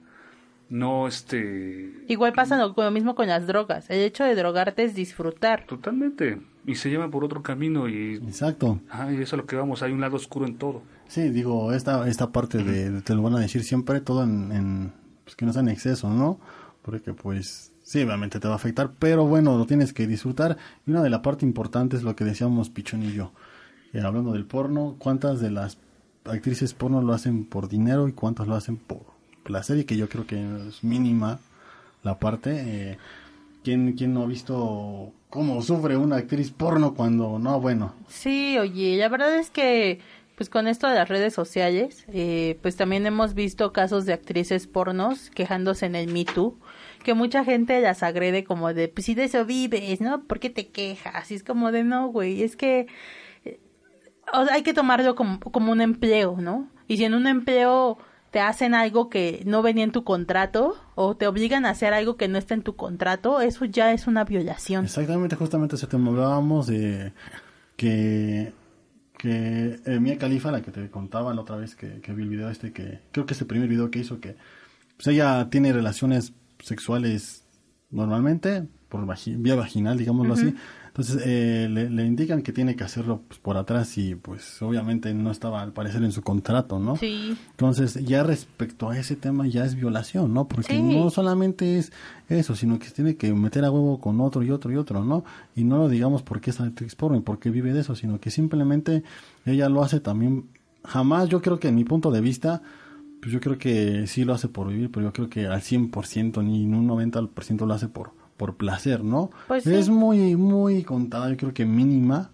no, este, Igual pasa lo, lo mismo con las drogas. El hecho de drogarte es disfrutar. totalmente, y se llevan por otro camino y, exacto. ajá, y eso es lo que vamos, hay un lado oscuro en todo. Sí, digo, esta, esta parte de, te lo van a decir siempre, todo en, en- pues, que no sea en exceso, ¿no? Porque pues sí, obviamente te va a afectar, pero bueno, lo tienes que disfrutar. Y una de las partes importantes es lo que decíamos Pichón y yo. Eh, hablando del porno, ¿cuántas de las actrices porno lo hacen por dinero y cuántas lo hacen por placer? Y que yo creo que es mínima la parte. Eh, ¿quién, ¿Quién no ha visto cómo sufre una actriz porno cuando no? Bueno. Sí, oye, la verdad es que pues con esto de las redes sociales, eh, pues también hemos visto casos de actrices pornos quejándose en el Me Too, que mucha gente las agrede como de, pues si de eso vives, ¿no? ¿Por qué te quejas? Y es como de, no, güey, es que hay que tomarlo como, como un empleo, ¿no? Y si en un empleo te hacen algo que no venía en tu contrato o te obligan a hacer algo que no está en tu contrato, eso ya es una violación. Exactamente, justamente se te hablábamos de que que eh, Mia Khalifa, la que te contaba la otra vez que, vi el video este, que creo que es el primer video que hizo, que pues ella tiene relaciones sexuales normalmente, por vía vaginal, digámoslo así, entonces eh, le, indican que tiene que hacerlo pues, por atrás y pues obviamente no estaba al parecer en su contrato, ¿no? Sí. Entonces ya respecto a ese tema ya es violación, ¿no? Porque no solamente es eso, sino que se tiene que meter a huevo con otro y otro y otro, ¿no? Y no lo digamos porque es actriz porno y porque vive de eso, sino que simplemente ella lo hace también, jamás yo creo que en mi punto de vista, pues yo creo que sí lo hace por vivir, pero yo creo que al 100% ni en un 90% lo hace por por placer, ¿no? Pues es muy, muy contada, yo creo que mínima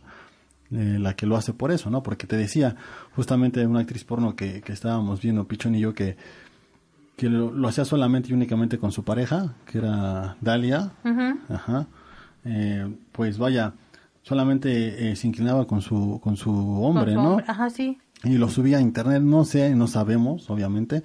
eh, la que lo hace por eso, ¿no? Porque te decía justamente una actriz porno que, que estábamos viendo, Pichón y yo, que, que lo, hacía solamente y únicamente con su pareja, que era Dalia. Ajá. Eh, pues vaya, solamente eh, se inclinaba con su, con su hombre, ¿no? Ajá, sí. Y lo subía a internet, no sé, no sabemos, obviamente,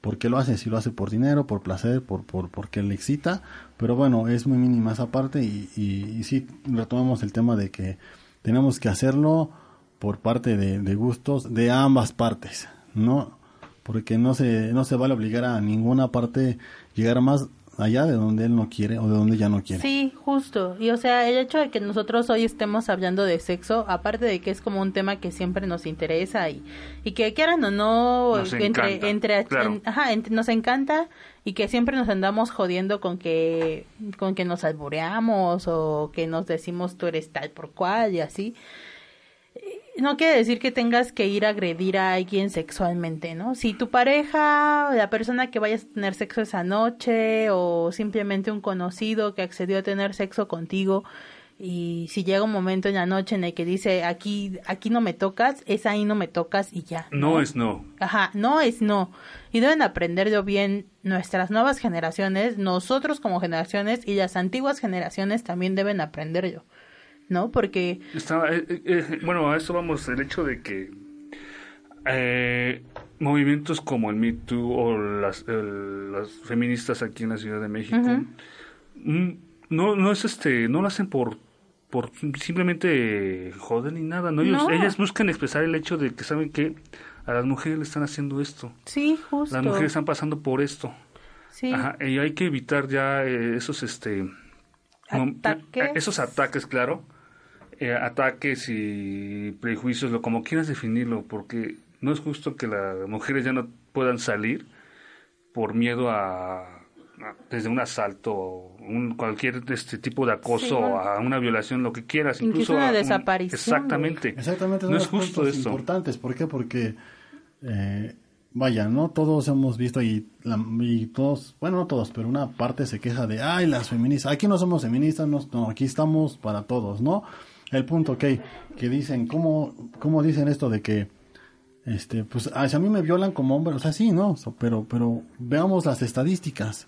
por qué lo hace, si lo hace por dinero, por placer, por, por porque le excita, pero bueno, es muy mínima esa parte y, y, sí retomamos el tema de que tenemos que hacerlo por parte de, de, gustos de ambas partes, ¿no? Porque no se, no se vale obligar a ninguna parte llegar más allá de donde él no quiere o de donde ya no quiere. Sí, justo. Y o sea, el hecho de que nosotros hoy estemos hablando de sexo, aparte de que es como un tema que siempre nos interesa y, y que quieran o no, entre, entre, ajá, nos encanta y que siempre nos andamos jodiendo con que, con que nos albureamos o que nos decimos tú eres tal por cual y así no quiere decir que tengas que ir a agredir a alguien sexualmente, ¿no? Si tu pareja, la persona que vayas a tener sexo esa noche o simplemente un conocido que accedió a tener sexo contigo y si llega un momento en la noche en el que dice aquí aquí no me tocas, es ahí no me tocas y ya. No, es no. Ajá, no es no. Y deben aprenderlo bien nuestras nuevas generaciones, nosotros como generaciones y las antiguas generaciones también deben aprenderlo. ¿No? Porque... Está, eh, eh, eh, bueno, a eso vamos, el hecho de que movimientos como el Me Too o las, las feministas aquí en la Ciudad de México, mm, no, no es este, no lo hacen por por simplemente joder ni nada, ¿no? Ellas buscan expresar el hecho de que saben que a las mujeres le están haciendo esto. Sí, justo. Las mujeres están pasando por esto. Sí. Ajá, y hay que evitar ya esos este ¿Ataques? esos ataques, claro, eh, ataques y prejuicios, lo como quieras definirlo, porque no es justo que las mujeres ya no puedan salir por miedo a, desde un asalto, un, cualquier este tipo de acoso, a una violación, lo que quieras, incluso, una desaparición. exactamente. Exactamente, no es justo esto. Importantes, ¿por qué? Porque eh, vaya, no todos hemos visto y, y, todos, bueno, no todos, pero una parte se queja de, ay, las feministas, aquí no somos feministas, no, aquí estamos para todos, ¿no? El punto, ok, que dicen, ¿cómo, cómo dicen esto de que, este, pues, a mí me violan como hombre? O sea, sí, ¿no? pero, pero veamos las estadísticas,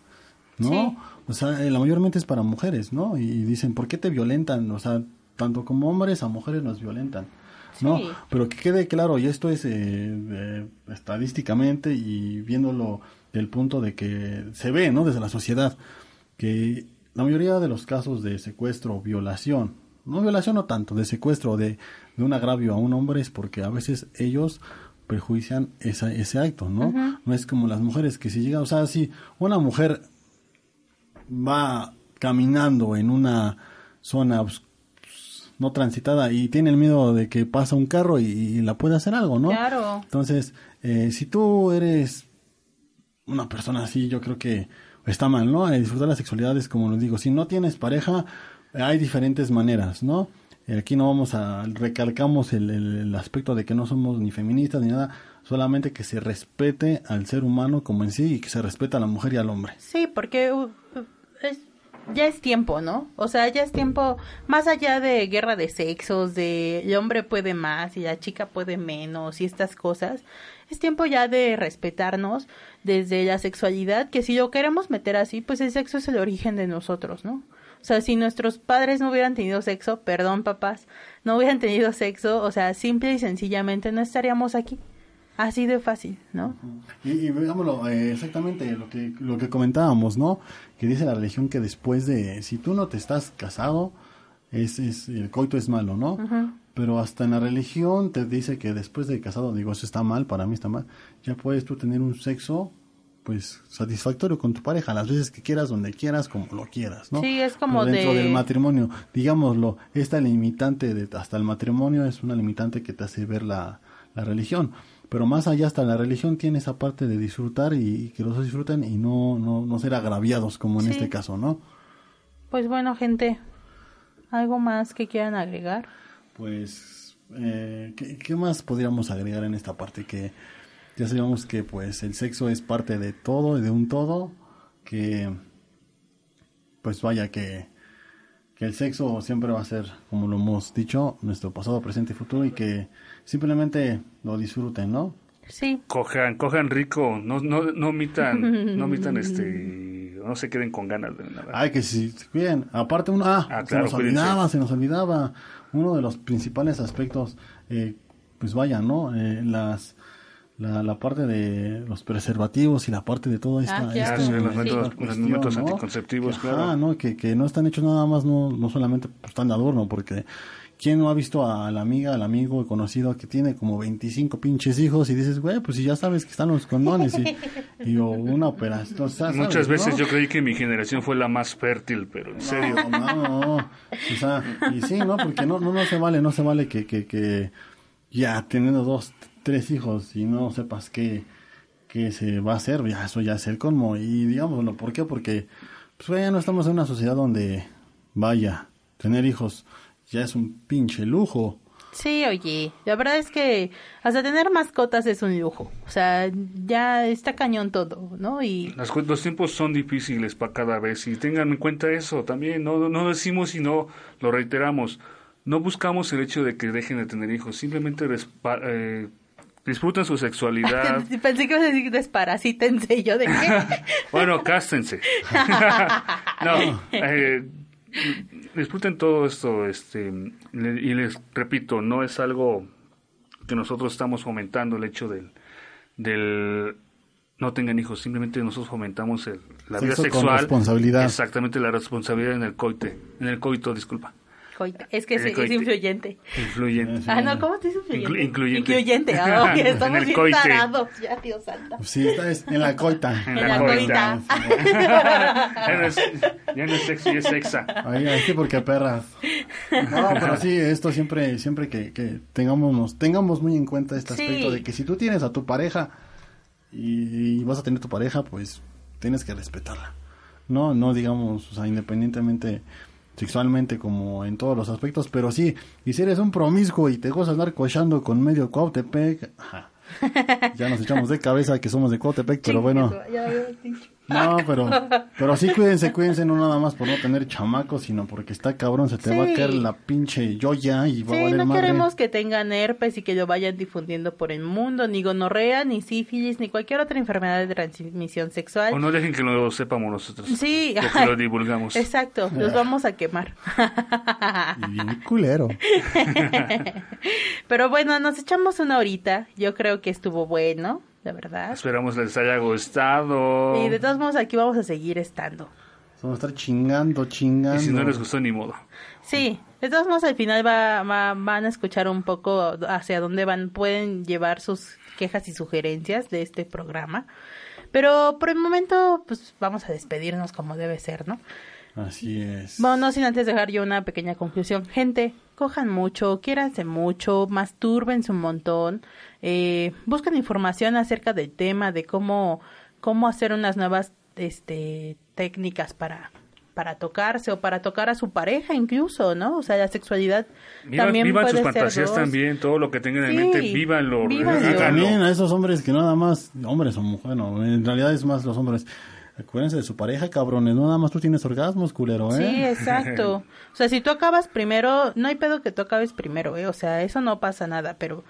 ¿no? O sea, eh, la mayormente es para mujeres, ¿no? Y, dicen, ¿por qué te violentan? O sea, tanto como hombres a mujeres nos violentan. ¿no? Pero que quede claro, y esto es eh, estadísticamente y viéndolo del punto de que se ve, ¿no? Desde la sociedad, que la mayoría de los casos de secuestro o violación no violación no tanto, de secuestro o de, un agravio a un hombre es porque a veces ellos perjuician esa, ese acto, ¿no? No es como las mujeres que si llega, o sea, si una mujer va caminando en una zona no transitada y tiene el miedo de que pasa un carro y, la puede hacer algo, ¿no? Claro. Entonces, eh, si tú eres una persona así, yo creo que está mal, ¿no? Eh, disfrutar la sexualidad es como les digo, si no tienes pareja, hay diferentes maneras, ¿no? Aquí no vamos a recalcamos el, el- aspecto de que no somos ni feministas ni nada, solamente que se respete al ser humano como en sí y que se respete a la mujer y al hombre. Sí, porque uh, es- ya es tiempo, ¿no? O sea, ya es tiempo, más allá de guerra de sexos, de el hombre puede más y la chica puede menos y estas cosas, es tiempo ya de respetarnos desde la sexualidad, que si lo queremos meter así, pues el sexo es el origen de nosotros, ¿no? O sea, si nuestros padres no hubieran tenido sexo, perdón papás, no hubieran tenido sexo, o sea, simple y sencillamente no estaríamos aquí. Así de fácil, ¿no? Y, y veámoslo, eh, exactamente lo que, lo que comentábamos, ¿no? Que dice la religión que después de, si tú no te estás casado, es, es el coito es malo, ¿no? Pero hasta en la religión te dice que después de casado, digo, eso está mal, para mí está mal, ya puedes tú tener un sexo, pues, satisfactorio con tu pareja, las veces que quieras, donde quieras, como lo quieras, ¿no? Sí, es como Pero dentro de- del matrimonio, digámoslo, esta limitante de hasta el matrimonio es una limitante que te hace ver la, la religión. Pero más allá hasta la religión tiene esa parte de disfrutar y, y que los disfruten y no, no, no ser agraviados como en Sí. este caso, ¿no? Pues bueno, gente, ¿algo más que quieran agregar? Pues, eh, ¿qué, qué más podríamos agregar en esta parte? Que ya sabemos que pues el sexo es parte de todo y de un todo, que pues vaya que, que el sexo siempre va a ser, como lo hemos dicho, nuestro pasado, presente y futuro y que simplemente lo disfruten, ¿no? Sí, Cojan, cojan rico, no, no, no omitan, <laughs> no omitan este, no se queden con ganas de nada. Ay, que si se cuiden. Aparte, uno, ah, Ah, se claro, nos cuídense. olvidaba, se nos olvidaba. Uno de los principales aspectos, eh, pues vaya, ¿no? Eh, las, la, la parte de los preservativos y la parte de todo esta, Ah, claro. este- Ah, sí, los esta métodos- los cuestión, métodos ¿no? anticonceptivos, Que, claro. ¿no? Que, que no están hechos nada más, no, no solamente pues, están de adorno, porque ¿quién no ha visto a la amiga, al amigo conocido que tiene como 25 pinches hijos y dices, güey, pues si ya sabes que están los condones y, <laughs> y o una operación. entonces, Muchas sabes, veces ¿no? yo creí que mi generación fue la más fértil, pero en serio. No, no, no. O sea, y sí, ¿no? Porque no, no, no se vale, no se vale que, que, que ya teniendo dos, tres hijos y no sepas qué, qué se va a hacer, ya eso ya es el colmo. Y digámoslo, ¿por qué? Porque pues ya no estamos en una sociedad donde, vaya, tener hijos ya es un pinche lujo. sí, oye, la verdad es que hasta tener mascotas es un lujo. O sea, ya está cañón todo, ¿no? Y Las cu- los tiempos son difíciles para cada vez y tengan en cuenta eso también. No, no decimos y no lo reiteramos. No buscamos el hecho de que dejen de tener hijos. Simplemente respa- eh, disfruten su sexualidad. <laughs> pensé que ibas a decir desparasítense yo de qué. <laughs> bueno, cástense. <laughs> no, eh, disfruten todo esto. este le- Y les repito, no es algo que nosotros estamos fomentando el hecho del, del no tengan hijos, simplemente nosotros fomentamos el- la vida con sexual. responsabilidad. Exactamente, la responsabilidad en el coite, en el coito, disculpa. Es que es, es influyente. Influyente. Ah, no, ¿cómo te dice influyente? Inclu- incluyente. Incluyente. <laughs> Ah, estamos bien coite. tarados. Ya, Dios. Pues sí, está es en la coita. <laughs> En En la coita. coita. <laughs> ya, no es, ya no es sexy, es sexa. Ay, sí, porque perras. No, pero sí, esto siempre, siempre que, que tengamos, tengamos muy en cuenta este Sí. aspecto de que si tú tienes a tu pareja y, y vas a tener tu pareja, pues tienes que respetarla. No, no digamos, o sea, independientemente sexualmente como en todos los aspectos, pero sí, y si eres un promiscuo y te gozas andar cochando con medio Cuautepec, ajá, <laughs> ya nos echamos de cabeza que somos de Cuautepec, pero bueno. No, pero, pero sí cuídense, cuídense, no nada más por no tener chamacos, sino porque está cabrón, se te va a Sí. caer la pinche yoya y va a Sí, valer no madre. queremos que tengan herpes y que lo vayan difundiendo por el mundo, ni gonorrea, ni sífilis, ni cualquier otra enfermedad de transmisión sexual. O no dejen que lo sepamos nosotros. Sí, ay, lo <laughs> divulgamos. Exacto, los vamos a quemar. Y bien culero. <laughs> Pero bueno, nos echamos una horita. Yo creo que estuvo bueno, la verdad. Esperamos les haya gustado. Y de todos modos aquí vamos a seguir estando. Vamos a estar chingando, chingando. Y si no les gustó, ni modo. Sí, de todos modos al final va, va- van a escuchar un poco hacia dónde van, pueden llevar sus quejas y sugerencias de este programa. Pero por el momento, pues vamos a despedirnos como debe ser, ¿no? Así es. Bueno, no sin antes dejar yo una pequeña conclusión. Gente, cojan mucho, quiéranse mucho, mastúrbense un montón, eh, busquen información acerca del tema, de cómo cómo hacer unas nuevas este, técnicas para para tocarse o para tocar a su pareja incluso, ¿no? O sea, la sexualidad también vivan puede sus fantasías también, todo lo que tengan en Sí, mente, vívanlo. vívanlo. Y vívanlo. también a esos hombres que nada más, hombres o mujeres, no, en realidad es más los hombres. Acuérdense de su pareja, cabrones. No nada más tú tienes orgasmos, culero, Sí, ¿eh? exacto. <laughs> O sea, si tú acabas primero, no hay pedo que tú acabes primero, ¿eh? O sea, eso no pasa nada, pero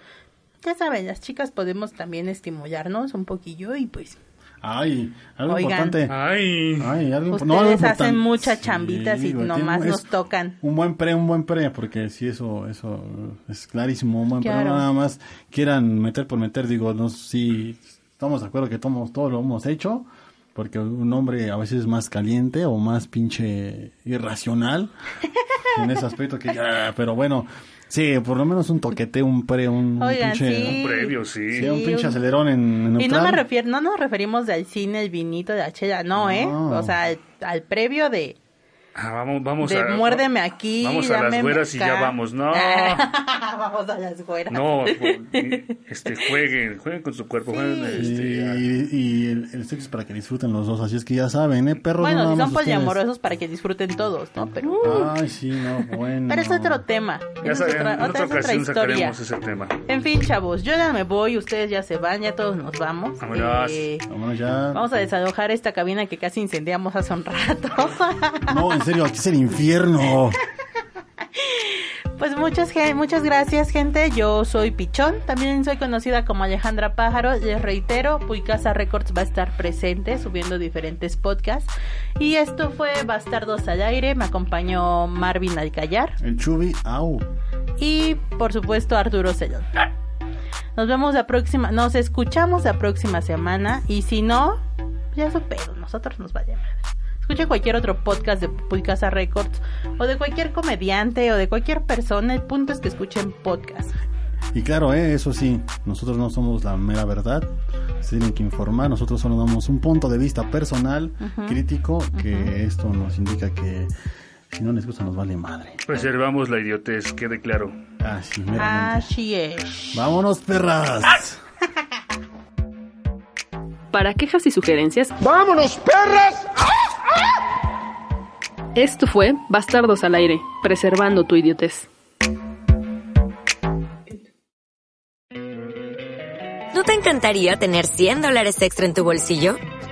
ya saben, las chicas podemos también estimularnos un poquillo y pues Ay, algo Oigan. importante. Ay, Ay, algo, Ustedes no, algo hacen importante. muchas chambitas y güey, nomás nos tocan. Un buen pre, un buen pre, porque sí, eso, eso es clarísimo, un buen pre. Claro. No nada más quieran meter por meter, digo, no si estamos de acuerdo que todos, todo lo hemos hecho, porque un hombre a veces es más caliente o más pinche irracional <laughs> en ese aspecto que ya, pero bueno, sí, por lo menos un toquete, un pre, un, un Oigan, pinche, sí. un previo, sí. sí, un pinche un- acelerón en, en Y no me refiero, no nos referimos al cine, el vinito, de la chela, no, ¿eh? No. O sea, al, al previo de, Ah, vamos, vamos de a. muérdeme aquí, Vamos a las güeras y ya vamos. No, <laughs> vamos a las güeras. no, este, jueguen, jueguen con su cuerpo. jueguen, Y, este, ya. y el, el sexo es para que disfruten los dos, así es que ya saben, ¿eh, perros? Bueno, no si son poliamorosos para que disfruten todos, ¿no? Pero, Ay, sí, no, <laughs> bueno. pero es otro tema. Ya Esa es saben, otra, en otra, otra otra ocasión historia. sacaremos ese tema. En fin, chavos, yo ya me voy, ustedes ya se van, ya todos nos vamos. Vámonos. Eh, Vámonos ya. vamos a desalojar esta cabina que casi incendiamos hace un rato. No, <laughs> en serio, aquí es el infierno. Pues muchas, muchas gracias, gente. Yo soy Pichón. También soy conocida como Alejandra Pájaro. Les reitero, Puicasa Records va a estar presente subiendo diferentes podcasts. Y esto fue Bastardos al Aire. Me acompañó Marvin Alcayar. El chubi, au. Y por supuesto, Arturo Sellón. Nos vemos la próxima. Nos escuchamos la próxima semana. Y si no, ya su pedo. Nosotros nos vayamos. Escuche cualquier otro podcast de Puicasa Records o de cualquier comediante o de cualquier persona. El punto es que escuchen podcast. Y claro, eh, eso sí, nosotros no somos la mera verdad. Se tienen que informar. Nosotros solo damos un punto de vista personal, crítico, que esto nos indica que si no les gusta nos vale madre. Preservamos la idiotez, quede claro. Así, meramente. Así es. Vámonos, perras. <laughs> Para quejas y sugerencias, ¡Vámonos, perras! esto fue Bastardos al Aire, preservando tu idiotez. ¿No te encantaría tener 100 dólares extra en tu bolsillo?